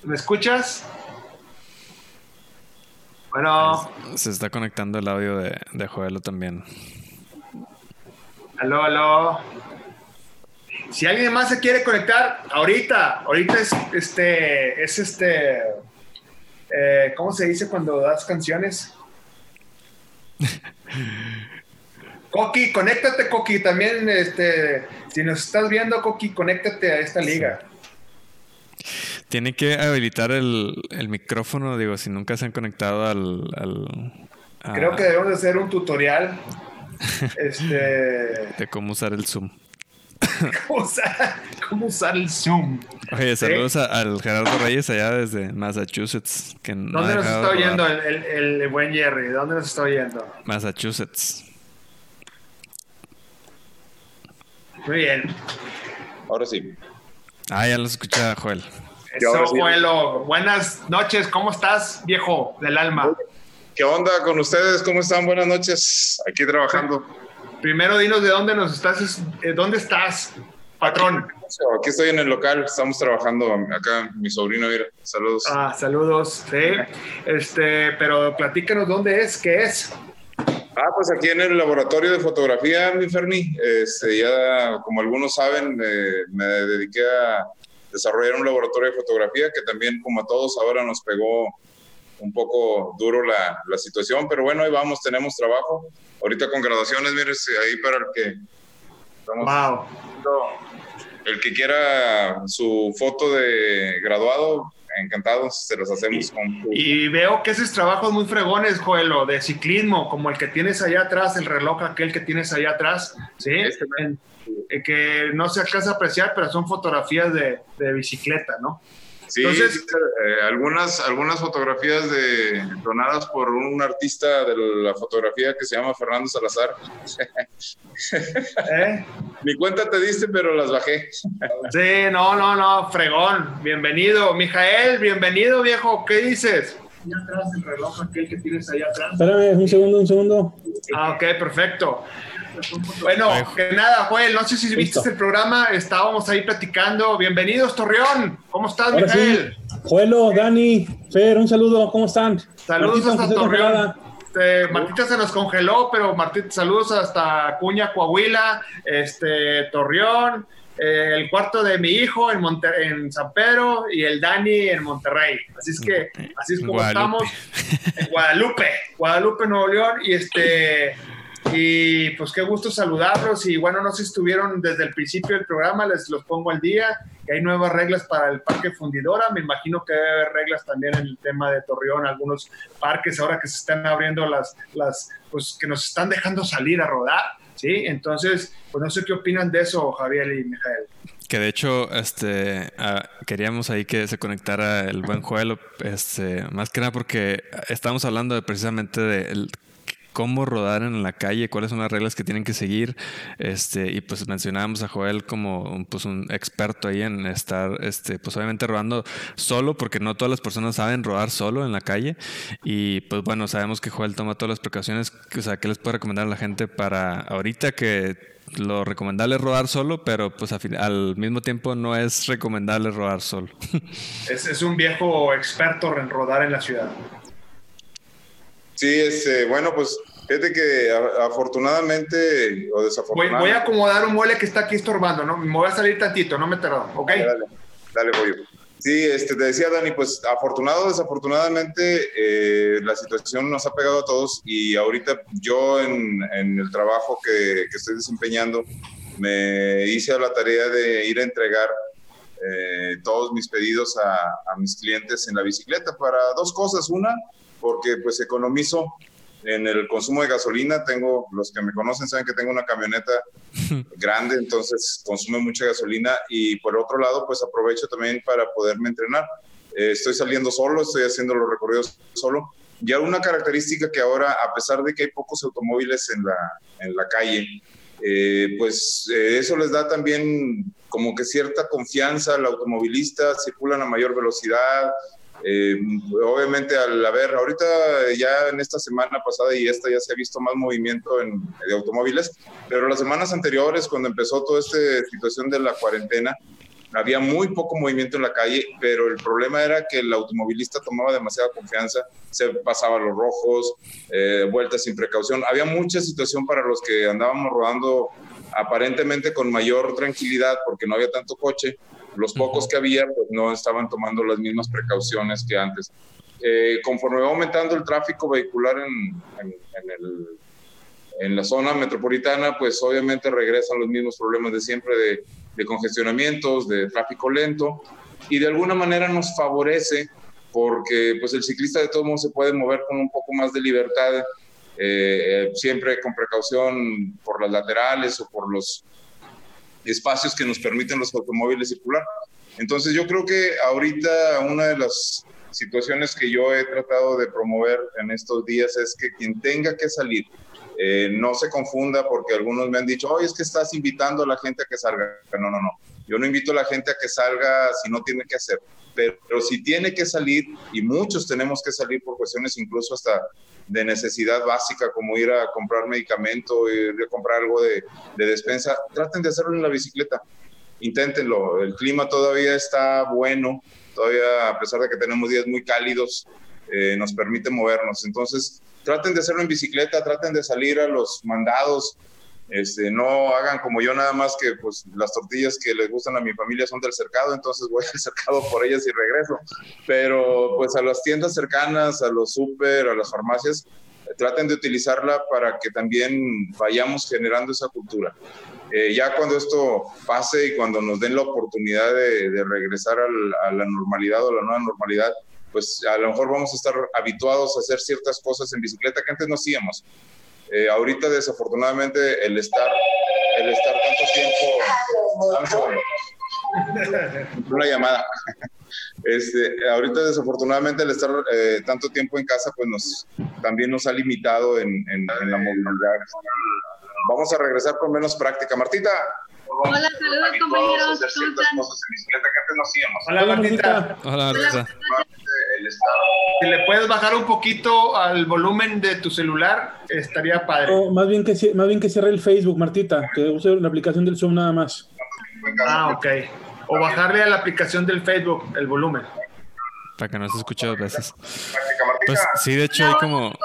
¿Me escuchas? Bueno. Se está conectando el audio de, de Joelo también. Aló, aló. Si alguien más se quiere conectar, ahorita, ahorita es este, es este, eh, ¿cómo se dice cuando das canciones? Coqui, conéctate, Coqui, también, este, si nos estás viendo, Coqui, conéctate a esta liga. Tiene que habilitar el, micrófono, digo, si nunca se han conectado al... Creo que debemos de hacer un tutorial este... de cómo usar el Zoom. ¿Cómo usar, el Zoom? Oye, saludos al Gerardo Reyes allá desde Massachusetts. Que ¿Dónde nos está oyendo el, el, buen Jerry? ¿Dónde nos está oyendo? Massachusetts. Muy bien. Ahora sí. Ah, ya lo escucha Joel. Eso, Buenas noches, ¿cómo estás, viejo del alma? ¿Qué onda con ustedes? ¿Cómo están? Buenas noches, aquí trabajando. Primero dinos de dónde nos estás, eh, dónde estás, patrón. Aquí, estoy en el local, estamos trabajando acá, mi sobrino, mira, saludos. Ah, saludos, sí. Este, pero platícanos dónde es, qué es. Ah, pues aquí en el laboratorio de fotografía, mi Ferni. Este, ya, como algunos saben, eh, me dediqué a desarrollar un laboratorio de fotografía que también, como a todos, ahora nos pegó un poco duro la, la situación, pero bueno, ahí vamos, tenemos trabajo. Ahorita con graduaciones, mire, ahí para el que... wow. El que quiera su foto de graduado, encantados, se los hacemos con... Y veo que esos trabajos muy fregones, Joelo, de ciclismo, como el que tienes allá atrás, el reloj aquel que tienes allá atrás, ¿sí? Este que no se alcanza a apreciar, pero son fotografías de, de bicicleta, ¿no? Sí, eh, algunas, algunas fotografías de, donadas por un artista de la fotografía que se llama Fernando Salazar. ¿Eh? Mi cuenta te diste, pero las bajé. sí, no, no, no, fregón. Bienvenido, Mijael, bienvenido, viejo. ¿Qué dices? Ya atrás el reloj aquel que tienes ahí atrás. Espérame, un segundo, un segundo. Ah, ok, perfecto. Bueno, que nada, Joel, no sé si viste el programa, estábamos ahí platicando. Bienvenidos, Torreón. ¿Cómo estás, Miguel? Juelo, Dani, Fer, un saludo, ¿cómo están? Saludos hasta Torreón. Este, Martita se nos congeló, pero Martita, saludos hasta Cuña, Coahuila, este, Torreón, eh, el cuarto de mi hijo en, en San Pedro y el Dani en Monterrey. Así es que, así es como estamos. En Guadalupe, Guadalupe, Nuevo León, y este y pues qué gusto saludarlos. Y bueno, no sé si estuvieron desde el principio del programa, les los pongo al día, que hay nuevas reglas para el parque fundidora, me imagino que debe haber reglas también en el tema de Torreón, algunos parques ahora que se están abriendo las, las pues que nos están dejando salir a rodar, ¿sí? Entonces, pues no sé qué opinan de eso, Javier y Mijael. Que de hecho, este, ah, queríamos ahí que se conectara el buen Joel, este, más que nada porque estamos hablando de precisamente de cómo rodar en la calle, cuáles son las reglas que tienen que seguir. Este, y pues mencionábamos a Joel como pues, un experto ahí en estar, este, pues obviamente rodando solo, porque no todas las personas saben rodar solo en la calle. Y pues bueno, sabemos que Joel toma todas las precauciones. O sea, ¿qué les puede recomendar a la gente para ahorita que lo recomendable es rodar solo, pero pues al mismo tiempo no es recomendable rodar solo. Es, es un viejo experto en rodar en la ciudad. Sí, este, bueno, pues fíjate que afortunadamente o desafortunadamente. Voy, a acomodar un mueble que está aquí estorbando, ¿no? Me voy a salir tantito, no me tardo, ¿ok? Dale, dale, voy. Sí, este, te decía Dani, pues afortunado o desafortunadamente eh, la situación nos ha pegado a todos y ahorita yo en, el trabajo que, estoy desempeñando me hice a la tarea de ir a entregar eh, todos mis pedidos a, a mis clientes en la bicicleta para dos cosas. Una, porque pues economizo en el consumo de gasolina. Tengo, los que me conocen saben que tengo una camioneta grande, entonces consume mucha gasolina y por otro lado pues aprovecho también para poderme entrenar. Eh, estoy saliendo solo, estoy haciendo los recorridos solo. Y una característica que ahora, a pesar de que hay pocos automóviles en la, en la calle, eh, pues eh, eso les da también como que cierta confianza al automovilista, circulan a mayor velocidad, eh, obviamente al haber, ahorita ya en esta semana pasada y esta ya se ha visto más movimiento en, de automóviles, pero las semanas anteriores cuando empezó toda esta situación de la cuarentena, había muy poco movimiento en la calle, pero el problema era que el automovilista tomaba demasiada confianza, se pasaba los rojos, eh, vueltas sin precaución. Había mucha situación para los que andábamos rodando aparentemente con mayor tranquilidad porque no había tanto coche los pocos que había pues, no estaban tomando las mismas precauciones que antes. Eh, conforme va aumentando el tráfico vehicular en, en, la zona metropolitana, pues obviamente regresan los mismos problemas de siempre de, de congestionamientos, de tráfico lento, y de alguna manera nos favorece porque pues el ciclista de todos modos se puede mover con un poco más de libertad, eh, siempre con precaución por las laterales o por los espacios que nos permiten los automóviles circular. Entonces yo creo que ahorita una de las situaciones que yo he tratado de promover en estos días es que quien tenga que salir eh, no se confunda porque algunos me han dicho, oye, es que estás invitando a la gente a que salga. No, no, no. Yo no invito a la gente a que salga si no tiene que hacer. Pero, si tiene que salir, y muchos tenemos que salir por cuestiones incluso hasta de necesidad básica, como ir a comprar medicamento, ir a comprar algo de, despensa, traten de hacerlo en la bicicleta. Inténtenlo. El clima todavía está bueno, todavía a pesar de que tenemos días muy cálidos, eh, nos permite movernos. Entonces, traten de hacerlo en bicicleta, traten de salir a los mandados, este, no hagan como yo nada más que pues las tortillas que les gustan a mi familia son del cercado, entonces voy al cercado por ellas y regreso. Pero pues a las tiendas cercanas, a los súper, a las farmacias, traten de utilizarla para que también vayamos generando esa cultura. Eh, ya cuando esto pase y cuando nos den la oportunidad de, regresar a la normalidad o la nueva normalidad, pues a lo mejor vamos a estar habituados a hacer ciertas cosas en bicicleta que antes no hacíamos. Eh, ahorita desafortunadamente el estar, el estar tanto tiempo... Una llamada. Este, ahorita desafortunadamente el estar eh, tanto tiempo en casa, pues nos, también nos ha limitado en, en, en la movilidad. Vamos a regresar con menos práctica. Martita, Hola, saludos compañeros. ¿Cómo están? Hola, Martita. Hola, Martita. Si le puedes bajar un poquito al volumen de tu celular, estaría padre. No, más bien que más bien que cierre el Facebook, Martita, que use la aplicación del Zoom nada más. Ah, ok. O bajarle a la aplicación del Facebook el volumen. Para que no se escuche dos veces. Pues sí, de hecho hay como...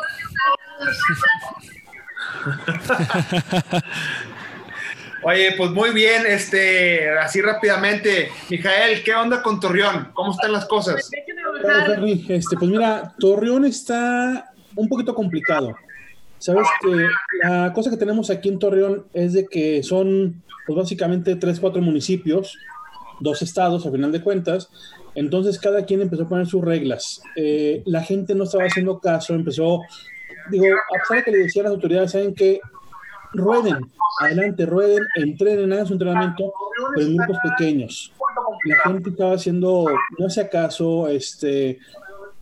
Oye, pues muy bien, este, así rápidamente, Mijael, ¿qué onda con Torreón? ¿Cómo están las cosas? Este, pues mira, Torreón está un poquito complicado. Sabes que la cosa que tenemos aquí en Torreón es de que son, pues básicamente tres, cuatro municipios, dos estados a final de cuentas. Entonces cada quien empezó a poner sus reglas. Eh, la gente no estaba haciendo caso, empezó, digo, a pesar de que le decían las autoridades, saben que rueden, adelante, rueden, entrenen, hagan su entrenamiento, pero en grupos pequeños. La gente estaba haciendo, no hacía caso, este,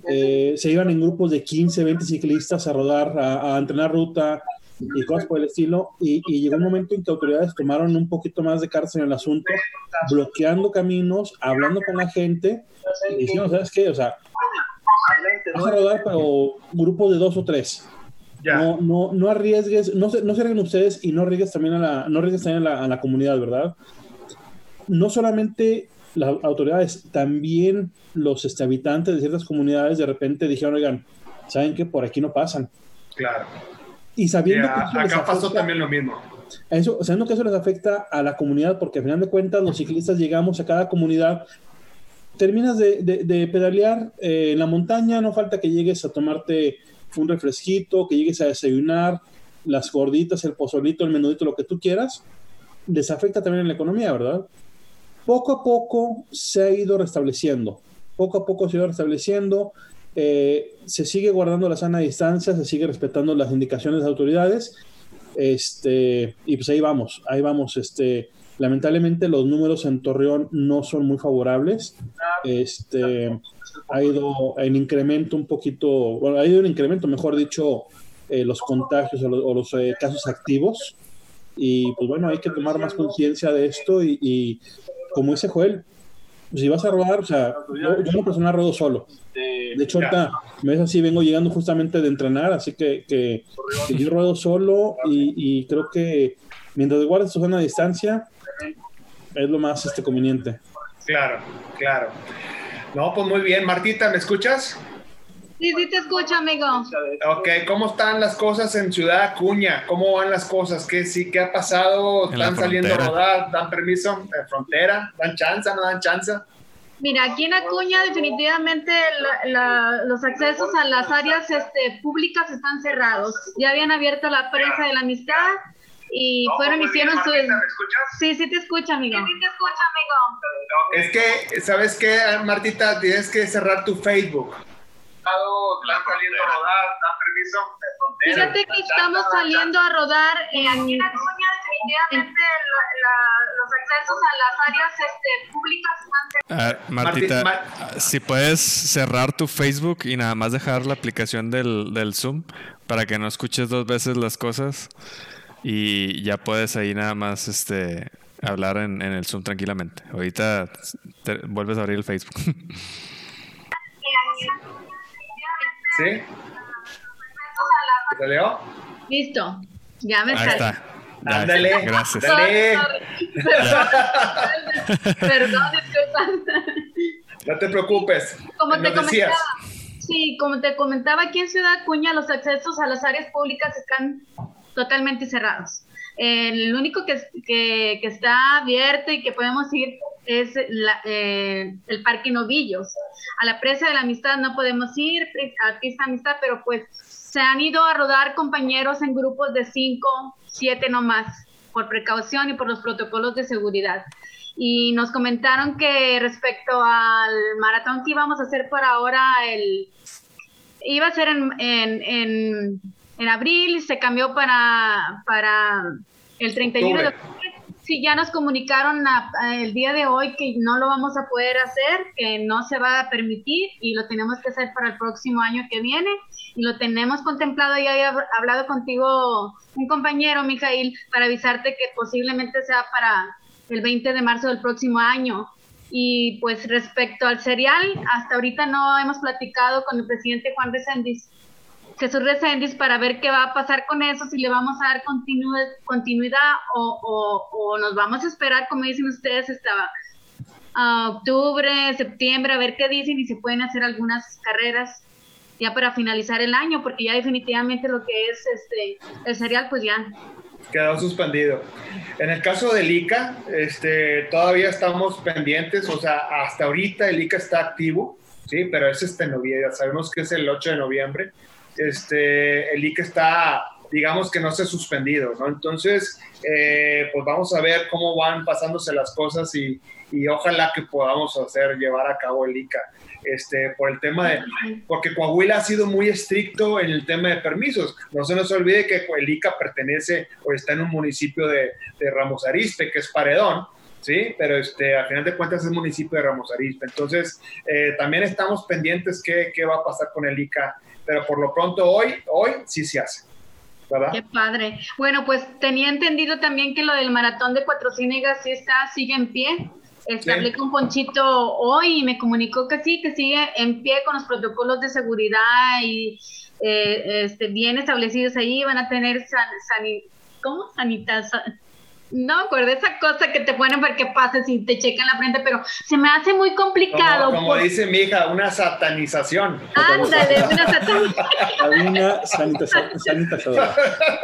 eh, se iban en grupos de 15, 20 ciclistas a rodar, a, a entrenar ruta y cosas por el estilo. Y, y llegó un momento en que autoridades tomaron un poquito más de cartas en el asunto, bloqueando caminos, hablando con la gente y diciendo, ¿sabes qué? O sea, vas a rodar, pero grupos de dos o tres. Ya. No, no, no arriesgues, no se, no se arriesguen ustedes y no arriesgues también a la, no arriesgues también a la, a la comunidad, ¿verdad? No solamente las autoridades, también los este, habitantes de ciertas comunidades de repente dijeron, oigan, ¿saben que Por aquí no pasan. Claro. Y sabiendo Ya, que eso les acá pasó afecta- también lo mismo. eso, sabiendo que eso les afecta a la comunidad, porque al final de cuentas los ciclistas llegamos a cada comunidad, terminas de, de- de pedalear eh, en la montaña, no falta que llegues a tomarte un refresquito, que llegues a desayunar, las gorditas, el pozolito, el menudito, lo que tú quieras, les afecta también en la economía, ¿verdad? Poco a poco se ha ido restableciendo, poco a poco se ha ido restableciendo, eh, se sigue guardando la sana distancia, se sigue respetando las indicaciones de las autoridades, este, y pues ahí vamos, ahí vamos, este, lamentablemente los números en Torreón no son muy favorables, este, ha ido en incremento un poquito, bueno, ha ido en incremento, mejor dicho, eh, los contagios o los, eh, casos activos, y pues bueno, hay que tomar más conciencia de esto, y como dice Joel, si vas a rodar, o sea, yo, yo en lo personal rodo solo. De hecho, ahorita me ves así, vengo llegando justamente de entrenar, así que, que, que yo ruedo solo y, y creo que mientras guardes tu zona de distancia, es lo más este, conveniente. Claro, claro. No, pues muy bien. Martita, ¿me escuchas? Sí, sí te escucho, amigo. Ok, ¿cómo están las cosas en Ciudad Acuña? ¿Cómo van las cosas? ¿Qué, sí, ¿qué ha pasado? ¿Están saliendo a rodar? ¿Dan permiso? ¿En frontera? ¿Dan chance? ¿No dan chance? Mira, aquí en Acuña definitivamente la- la- los accesos a las áreas este, públicas están cerrados. Ya habían abierto la presa de la amistad y fueron y hicieron su... Sí, sí te escucho, amigo. Sí, te escucho, amigo. Es que, ¿sabes qué, Martita? Tienes que cerrar tu Facebook. ¿Están saliendo a rodar? ¿Dan permiso? Fíjate que estamos saliendo a rodar en... Aquí en Acuña definitivamente los accesos a las áreas este, públicas. Ah, Martita, Marti- si puedes cerrar tu Facebook y nada más dejar la aplicación del, del Zoom para que no escuches dos veces las cosas y ya puedes ahí nada más este hablar en, en el Zoom tranquilamente. Ahorita te- vuelves a abrir el Facebook. ¿Sí? ¿Te salió? Listo, ya me Ahí sale. está. Ándale. Gracias. Dale. Perdón, disculpa. No te preocupes. Como te decías. comentaba, sí, como te comentaba, aquí en Ciudad Acuña los accesos a las áreas públicas están totalmente cerrados. El único que, que, que está abierto y que podemos ir es la- eh, el Parque Novillos. A la presa de la amistad no podemos ir, a Pista Amistad, pero pues se han ido a rodar compañeros en grupos de cinco, siete no más, por precaución y por los protocolos de seguridad. Y nos comentaron que respecto al maratón que íbamos a hacer por ahora, el, iba a ser en, en, en, en abril, se cambió para, para el 31 de Octubre. Sí, ya nos comunicaron el día de hoy que no lo vamos a poder hacer, que no se va a permitir y lo tenemos que hacer para el próximo año que viene. Y lo tenemos contemplado, ya he hablado contigo un compañero, Mijail, para avisarte que posiblemente sea para el 20 de marzo del próximo año. Y pues respecto al serial, hasta ahorita no hemos platicado con el presidente Juan Reséndiz Jesús Reséndiz para ver qué va a pasar con eso, si le vamos a dar continuidad o, nos vamos a esperar, como dicen ustedes, hasta octubre, septiembre, a ver qué dicen y si pueden hacer algunas carreras ya para finalizar el año, porque ya definitivamente lo que es este el serial, pues ya quedó suspendido. En el caso del ICA, este, todavía estamos pendientes, o sea, hasta ahorita el ICA está activo, sí, pero es este noviembre, sabemos que es el 8 de noviembre, este, el ICA está, digamos que no se ha suspendido, ¿no? Entonces, eh, pues vamos a ver cómo van pasándose las cosas y, ojalá que podamos hacer, llevar a cabo el ICA. Este, por el tema de, porque Coahuila ha sido muy estricto en el tema de permisos. No se nos olvide que el ICA pertenece o está en un municipio de, Ramos Arizpe, que es Paredón, ¿sí? Pero este, al final de cuentas es municipio de Ramos Arizpe. Entonces, eh, también estamos pendientes qué, qué va a pasar con el ICA pero por lo pronto hoy, hoy sí se hace. ¿verdad? Qué padre. Bueno, pues tenía entendido también que lo del maratón de Cuatro Ciénegas sí está, sigue en pie. Este, Hablé con Ponchito hoy y me comunicó que sí, que sigue en pie con los protocolos de seguridad y eh, este, bien establecidos ahí. Van a tener san, ¿cómo? Sanitas, no acuerdo, esa cosa que te ponen para que pases y te checan la frente, pero se me hace muy complicado. Como, dice mi hija, una satanización. Ándale, una satanización. una sanitización.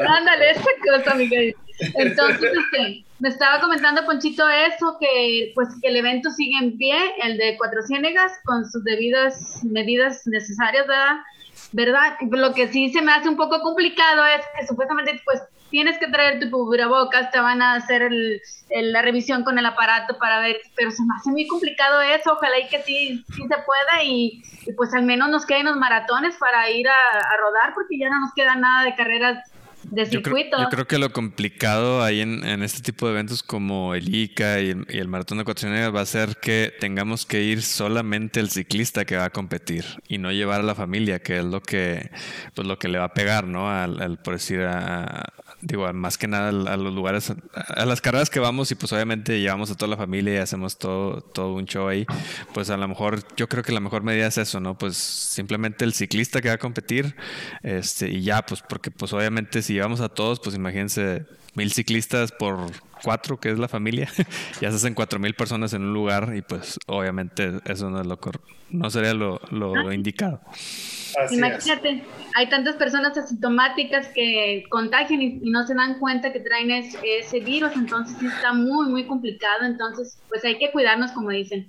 Ándale, esa cosa, amiga. Entonces, este, me estaba comentando Ponchito eso, que pues que el evento sigue en pie, el de Cuatro Ciénegas, con sus debidas medidas necesarias, ¿verdad? ¿Verdad? Lo que sí se me hace un poco complicado es que supuestamente pues tienes que traer tu cubrebocas, te van a hacer la revisión con el aparato para ver, pero se me hace muy complicado eso, ojalá y que sí, sí se pueda y, pues al menos nos queden los maratones para ir a, rodar porque ya no nos queda nada de carreras de circuito. Yo creo, que lo complicado ahí en, este tipo de eventos como el ICA y el, Maratón de Cuatrocientos va a ser que tengamos que ir solamente el ciclista que va a competir y no llevar a la familia, que es lo que, pues lo que le va a pegar, ¿no? Al, por decir, a, digo, más que nada a los lugares, a las carreras que vamos y pues obviamente llevamos a toda la familia y hacemos todo, todo un show ahí, pues a lo mejor yo creo que la mejor medida es eso, ¿no? Pues simplemente el ciclista que va a competir este, y ya, pues porque pues obviamente si llevamos a todos, pues imagínense mil ciclistas por cuatro, que es la familia, ya se hacen cuatro mil personas en un lugar y pues obviamente eso no es lo no sería lo, lo indicado. Imagínate, hay tantas personas asintomáticas que contagian y, no se dan cuenta que traen ese virus, entonces está muy, muy complicado, entonces pues hay que cuidarnos como dicen.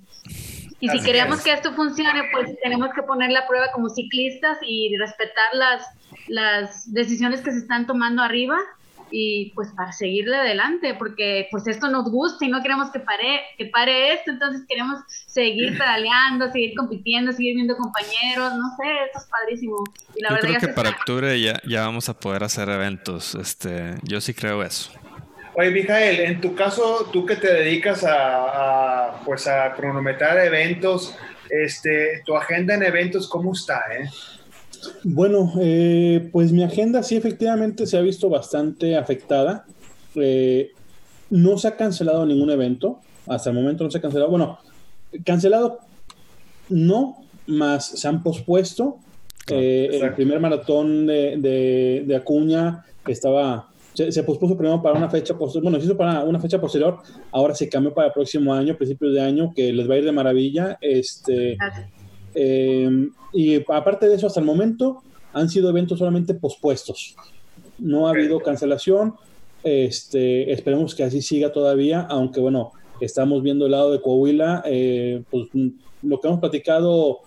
Y si queremos que esto funcione, pues tenemos que poner la prueba como ciclistas y respetar las, las decisiones que se están tomando arriba y pues para seguirle adelante, porque pues esto nos gusta y no queremos que pare, que pare esto, entonces queremos seguir pedaleando, seguir compitiendo, seguir viendo compañeros, no sé, esto es padrísimo. Y la yo creo que para octubre ya, ya vamos a poder hacer eventos, este, yo sí creo eso. Oye, Mijael, en tu caso, tú que te dedicas a, pues a cronometrar eventos, este, tu agenda en eventos, ¿cómo está? Eh? Bueno, eh, pues mi agenda sí efectivamente se ha visto bastante afectada. Eh, no se ha cancelado ningún evento. Hasta el momento no se ha cancelado. Bueno, cancelado no, más se han pospuesto. Eh, el primer maratón de, de, Acuña estaba se, pospuso primero para una fecha posterior, bueno, se hizo para una fecha posterior, ahora se cambió para el próximo año, principios de año, que les va a ir de maravilla. Este, eh, y aparte de eso, hasta el momento han sido eventos solamente pospuestos. No ha habido cancelación. Este, esperemos que así siga todavía, aunque bueno, estamos viendo el lado de Coahuila, eh, pues lo que hemos platicado,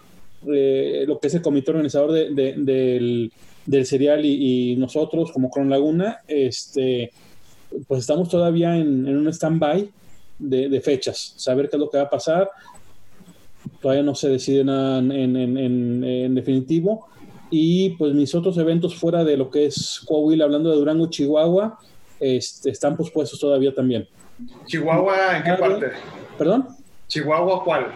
eh, lo que es el comité organizador del, del, serial y, nosotros como Cron Laguna, este, pues estamos todavía en, un stand-by de, de, fechas, saber qué es lo que va a pasar todavía no se decide nada en, definitivo. Y pues mis otros eventos fuera de lo que es Coahuila, hablando de Durango, Chihuahua, este, están pospuestos todavía también. ¿Chihuahua en qué parte? ¿Perdón? ¿Chihuahua cuál?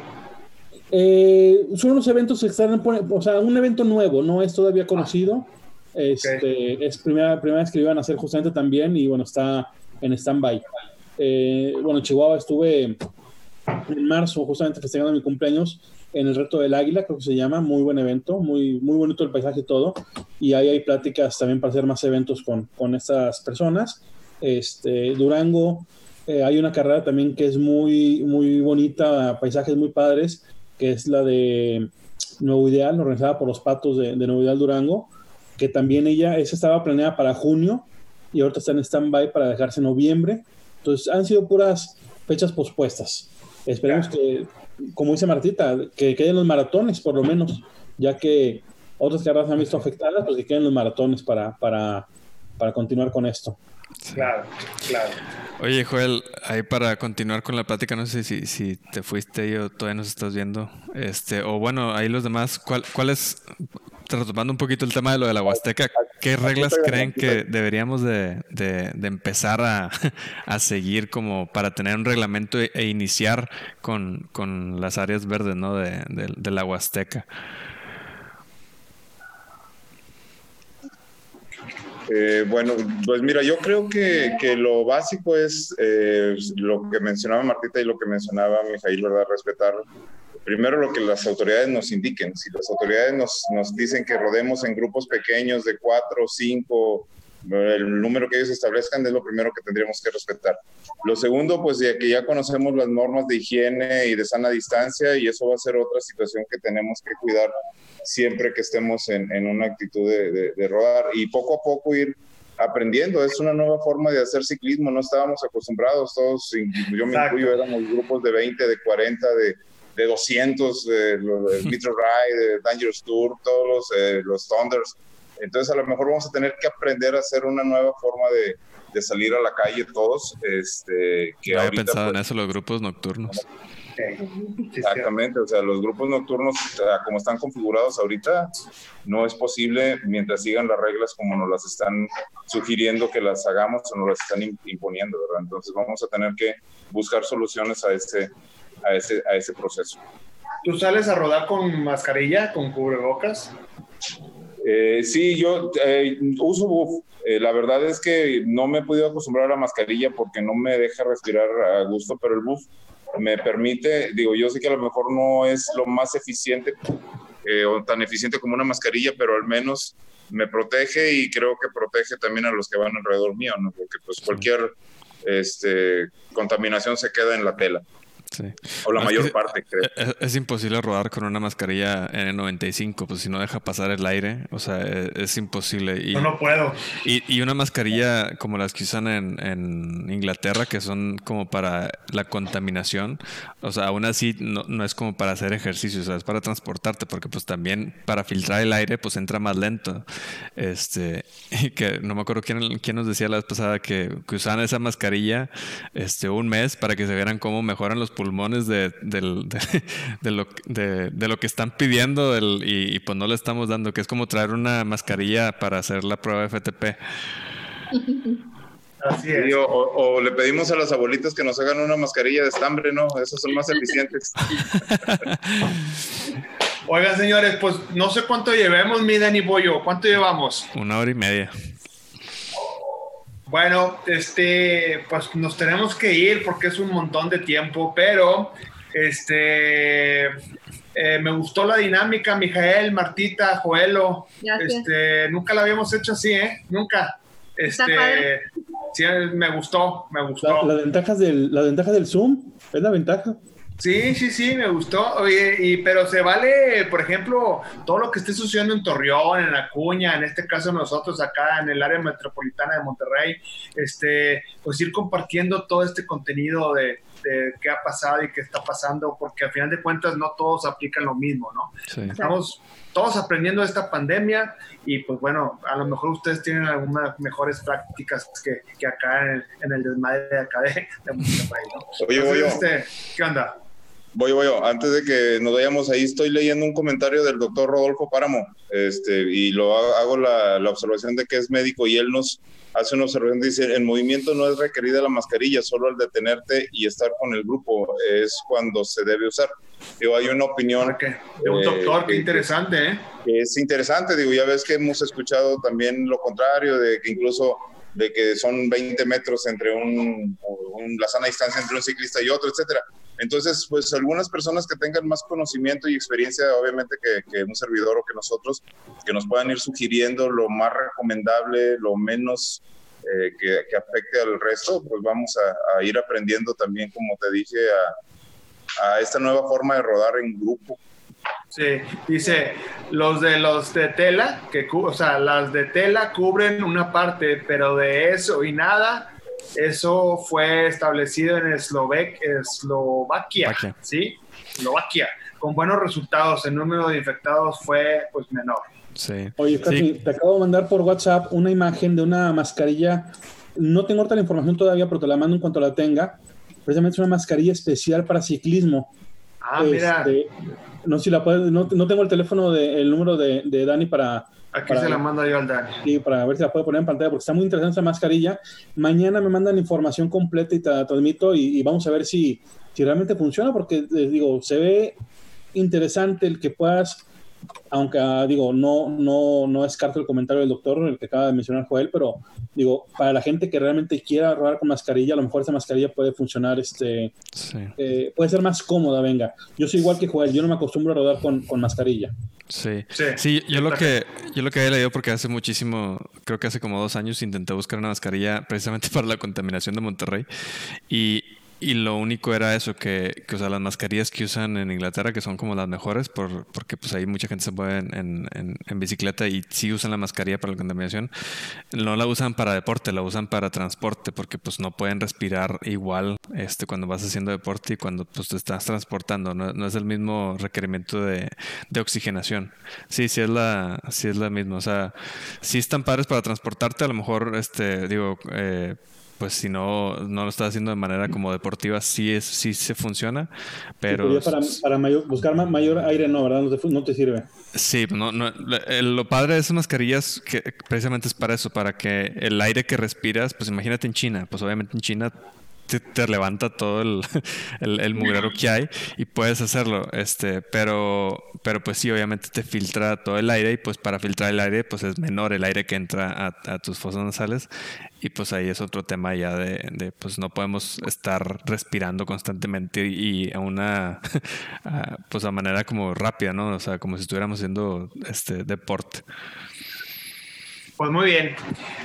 Eh, son unos eventos que están, o sea, un evento nuevo, no es todavía conocido. Este, Es primera, primera vez que lo iban a hacer justamente también y bueno, está en stand-by. Eh, bueno, en Chihuahua estuve en marzo, justamente festejando mi cumpleaños, en el Reto del Águila, creo que se llama, muy buen evento, muy, muy bonito el paisaje y todo. Y ahí hay pláticas también para hacer más eventos con, con estas personas. Este, Durango, eh, hay una carrera también que es muy, muy bonita, paisajes muy padres, que es la de Nuevo Ideal, organizada por los patos de, Nuevo Ideal Durango, que también ella, esa estaba planeada para junio y ahorita está en stand-by para dejarse en noviembre. Entonces han sido puras fechas pospuestas. Esperemos que, como dice Martita, que queden los maratones por lo menos, ya que otras carreras han visto afectadas, pues que queden los maratones para, para, para continuar con esto. Claro, claro. Oye, Joel, ahí para continuar con la plática, no sé si, si te fuiste o todavía nos estás viendo. Este, o bueno, ahí los demás, ¿cuál, cuál es, retomando un poquito el tema de lo de la Huasteca, ¿qué reglas creen que deberíamos de, empezar a, seguir como para tener un reglamento e, iniciar con, las áreas verdes ¿no? de, de la Huasteca? Eh, bueno, pues mira, yo creo que, lo básico es eh, lo que mencionaba Martita y lo que mencionaba Mijail, ¿verdad? Respetar primero lo que las autoridades nos indiquen. Si las autoridades nos, nos dicen que rodemos en grupos pequeños de cuatro, cinco, el número que ellos establezcan es lo primero que tendríamos que respetar. Lo segundo, pues ya que ya conocemos las normas de higiene y de sana distancia y eso va a ser otra situación que tenemos que cuidar siempre que estemos en, en una actitud de, de, rodar y poco a poco ir aprendiendo. Es una nueva forma de hacer ciclismo, no estábamos acostumbrados todos, yo me incluyo, éramos grupos de 20, de 40, de, de 200, de, de Metro Ride, de Dangerous Tour, todos los, eh, los Thunders. Entonces a lo mejor vamos a tener que aprender a hacer una nueva forma de, de salir a la calle todos. Este, que no había pensado en pues, eso los grupos nocturnos. Exactamente, o sea, los grupos nocturnos, como están configurados ahorita, no es posible mientras sigan las reglas como nos las están sugiriendo que las hagamos o nos las están imponiendo, ¿verdad? Entonces vamos a tener que buscar soluciones a ese, a ese, a ese proceso. ¿Tú sales a rodar con mascarilla, con cubrebocas? Eh, sí, yo eh, uso buff. Eh, la verdad es que no me he podido acostumbrar a la mascarilla porque no me deja respirar a gusto, pero el buff me permite, digo, yo sé que a lo mejor no es lo más eficiente eh, o tan eficiente como una mascarilla, pero al menos me protege y creo que protege también a los que van alrededor mío, ¿no? Porque pues cualquier este, contaminación se queda en la tela. O la mayor parte, creo. Es, es, imposible rodar con una mascarilla N95, pues si no deja pasar el aire, o sea, e, es, imposible. Y, no, puedo. Y, una mascarilla como las que usan en, en, Inglaterra, que son como para la contaminación, o sea, aún así no, no, es como para hacer ejercicio, o sea, es para transportarte, porque pues también para filtrar el aire, pues entra más lento. Este, y que no me acuerdo quién, quién nos decía la vez pasada que, que usaban esa mascarilla este, un mes para que se vieran cómo mejoran los pulmones de, de, lo, de, lo que están pidiendo y, pues no le estamos dando, que es como traer una mascarilla para hacer la prueba FTP. Así es. o, le pedimos a las abuelitas que nos hagan una mascarilla de estambre, ¿no? Esos son más eficientes. Oigan, señores, pues no sé cuánto llevemos, mi Dani Pollo. ¿Cuánto llevamos? Una hora y media. Bueno, este, pues nos tenemos que ir porque es un montón de tiempo, pero este, eh, me gustó la dinámica, Mijael, Martita, Joelo. Este, nunca la habíamos hecho así, ¿eh? Nunca. Este, sí, me gustó, me gustó. La, ventajas del, la ventaja del Zoom es la ventaja. Sí, sí, sí, me gustó. Oye, y, pero se vale, por ejemplo, todo lo que esté sucediendo en Torreón, en Acuña, en este caso nosotros acá en el área metropolitana de Monterrey, este, pues ir compartiendo todo este contenido de, de qué ha pasado y qué está pasando, porque al final de cuentas no todos aplican lo mismo, ¿no? Estamos todos aprendiendo de esta pandemia y pues bueno, a lo mejor ustedes tienen algunas mejores prácticas que, que acá en, el desmadre de acá de, Monterrey, ¿no? Oye, oye. Este, ¿Qué onda? Voy, voy, antes de que nos vayamos ahí, estoy leyendo un comentario del doctor Rodolfo Páramo, este, y lo hago la, la, observación de que es médico y él nos hace una observación, dice, en movimiento no es requerida la mascarilla, solo al detenerte y estar con el grupo es cuando se debe usar. Digo, hay una opinión... De un doctor, eh, qué interesante, ¿eh? es interesante, digo, ya ves que hemos escuchado también lo contrario, de que incluso de que son 20 metros entre un, un, la sana distancia entre un ciclista y otro, etcétera. Entonces, pues algunas personas que tengan más conocimiento y experiencia, obviamente que, un servidor o que nosotros, que nos puedan ir sugiriendo lo más recomendable, lo menos eh, que, afecte al resto, pues vamos a, ir aprendiendo también, como te dije, a, a esta nueva forma de rodar en grupo. Sí, dice, los de los de tela, que, o sea, las de tela cubren una parte, pero de eso y nada eso fue establecido en Eslovaquia, ¿sí? Eslovaquia, con buenos resultados. El número de infectados fue pues menor. Sí. Oye, te acabo de mandar por WhatsApp una imagen de una mascarilla. No tengo ahorita la información todavía, pero te la mando en cuanto la tenga. Precisamente es una mascarilla especial para ciclismo. Ah, mira. Este, no sé si la puedes, no, tengo el teléfono de, el número de, de Dani para, Aquí se la mando yo al Dani. Sí, para ver si la puedo poner en pantalla, porque está muy interesante esa mascarilla. Mañana me mandan información completa y te la transmito y, vamos a ver si, si realmente funciona, porque les digo, se ve interesante el que puedas aunque ah, digo, no, no, no descarto el comentario del doctor, el que acaba de mencionar Joel, pero digo, para la gente que realmente quiera rodar con mascarilla, a lo mejor esa mascarilla puede funcionar, este, eh, puede ser más cómoda, venga. Yo soy igual que Joel, yo no me acostumbro a rodar con, con mascarilla. Sí. sí, yo lo que yo lo que he leído porque hace muchísimo, creo que hace como dos años intenté buscar una mascarilla precisamente para la contaminación de Monterrey y y lo único era eso, que, que o sea, las mascarillas que usan en Inglaterra, que son como las mejores, por, porque pues ahí mucha gente se mueve en, en, bicicleta y sí usan la mascarilla para la contaminación, no la usan para deporte, la usan para transporte, porque pues no pueden respirar igual este, cuando vas haciendo deporte y cuando pues te estás transportando, no, no es el mismo requerimiento de, de, oxigenación. Sí, sí es la, sí es la misma, o sea, sí están padres para transportarte, a lo mejor, este, digo, eh, pues si no, no lo estás haciendo de manera como deportiva, sí, es, sí se funciona, pero... para, para buscar mayor aire no, ¿verdad? No te, sirve. Sí, no, no, lo padre de esas mascarillas que precisamente es para eso, para que el aire que respiras, pues imagínate en China, pues obviamente en China te, levanta todo el, el, mugrero que hay y puedes hacerlo. Este, pero, pero pues sí, obviamente te filtra todo el aire y pues para filtrar el aire, pues es menor el aire que entra a, tus fosas nasales. Y pues ahí es otro tema ya de, pues no podemos estar respirando constantemente y a una, pues a manera como rápida, ¿no? O sea, como si estuviéramos haciendo este deporte. Pues muy bien.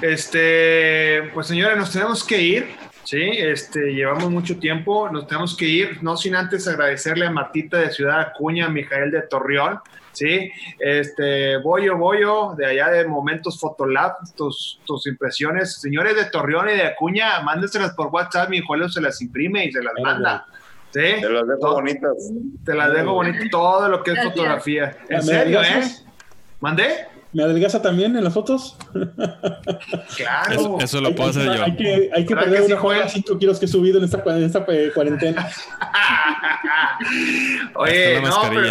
Este, pues señores, nos tenemos que ir. Sí, este, llevamos mucho tiempo, nos tenemos que ir, no sin antes agradecerle a Martita de Ciudad Acuña, a Mijael de Torreón, sí, este, Boyo, Boyo, de allá de Momentos Fotolab, tus, tus impresiones, señores de Torreón y de Acuña, mándeselas por WhatsApp, mi hijo se las imprime y se las manda. ¿Sí? Te las dejo bonitas. Te las dejo bonitas, todo lo que es fotografía. En serio, ¿eh? ¿Mandé? ¿Me adelgaza también en las fotos? Claro. Eso, lo puedo hacer yo. Hay que, hay que perder una joya 5 kilos que he subido en esta, en esta cuarentena. Oye, no, pero,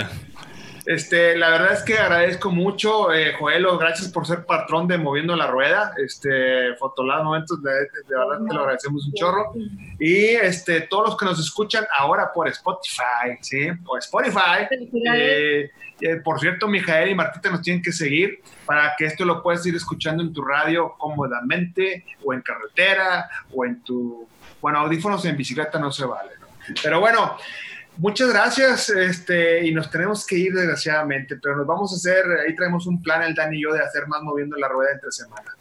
este, la verdad es que agradezco mucho, eh, Joelo, gracias por ser patrón de Moviendo la Rueda, este, Fotolab Momentos, de, verdad te lo agradecemos un chorro. Y este, todos los que nos escuchan ahora por Spotify, ¿sí? Por Spotify. Eh, eh, por cierto, Mijael y Martita nos tienen que seguir para que esto lo puedas ir escuchando en tu radio cómodamente, o en carretera, o en tu, bueno, audífonos en bicicleta no se vale, Pero bueno, Muchas gracias, este, y nos tenemos que ir desgraciadamente, pero nos vamos a hacer, ahí traemos un plan el Dani y yo de hacer más moviendo la rueda entre semana.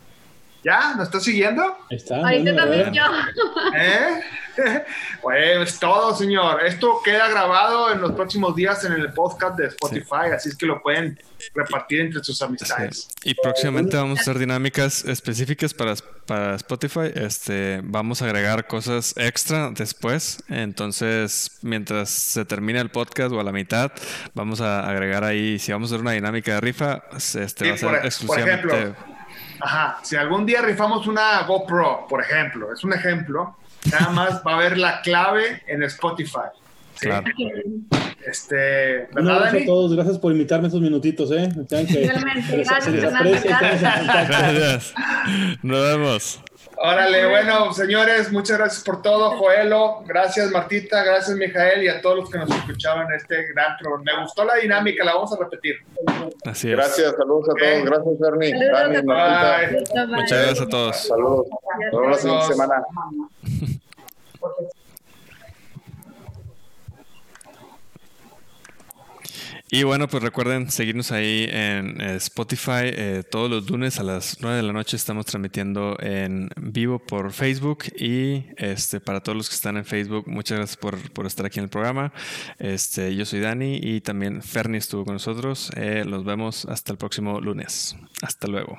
¿Ya? ¿Nos estás siguiendo? Está. Ahí también yo. ¿Eh? Pues todo, señor. Esto queda grabado en los próximos días en el podcast de Spotify, así es que lo pueden repartir entre sus amistades. Y próximamente vamos a hacer dinámicas específicas para, para Spotify. Este, vamos a agregar cosas extra después. Entonces, mientras se termine el podcast o a la mitad, vamos a agregar ahí, si vamos a hacer una dinámica de rifa, este va a ser exclusivamente Ajá, si algún día rifamos una GoPro, por ejemplo, es un ejemplo, nada más va a haber la clave en Spotify. Claro. Este, Un ¿verdad, abrazo a todos, gracias por invitarme esos minutitos, ¿eh? Que contacto. Gracias. Nos vemos. Órale, bueno, señores, muchas gracias por todo, Joelo, gracias Martita, gracias Mijael y a todos los que nos escuchaban en este gran programa. Me gustó la dinámica, la vamos a repetir. Así es. Gracias, saludos a todos. Gracias, Bernie. Saludos Dani, a Martita. Bye. Bye. Muchas gracias a todos. Saludos. Nos vemos la siguiente semana. Y bueno, pues recuerden seguirnos ahí en eh, Spotify. eh, todos los lunes a las 9 de la noche estamos transmitiendo en vivo por Facebook. Y este para todos los que están en Facebook, muchas gracias por, por estar aquí en el programa. Este, yo soy Dani y también Fernie estuvo con nosotros. Eh, los vemos hasta el próximo lunes. Hasta luego.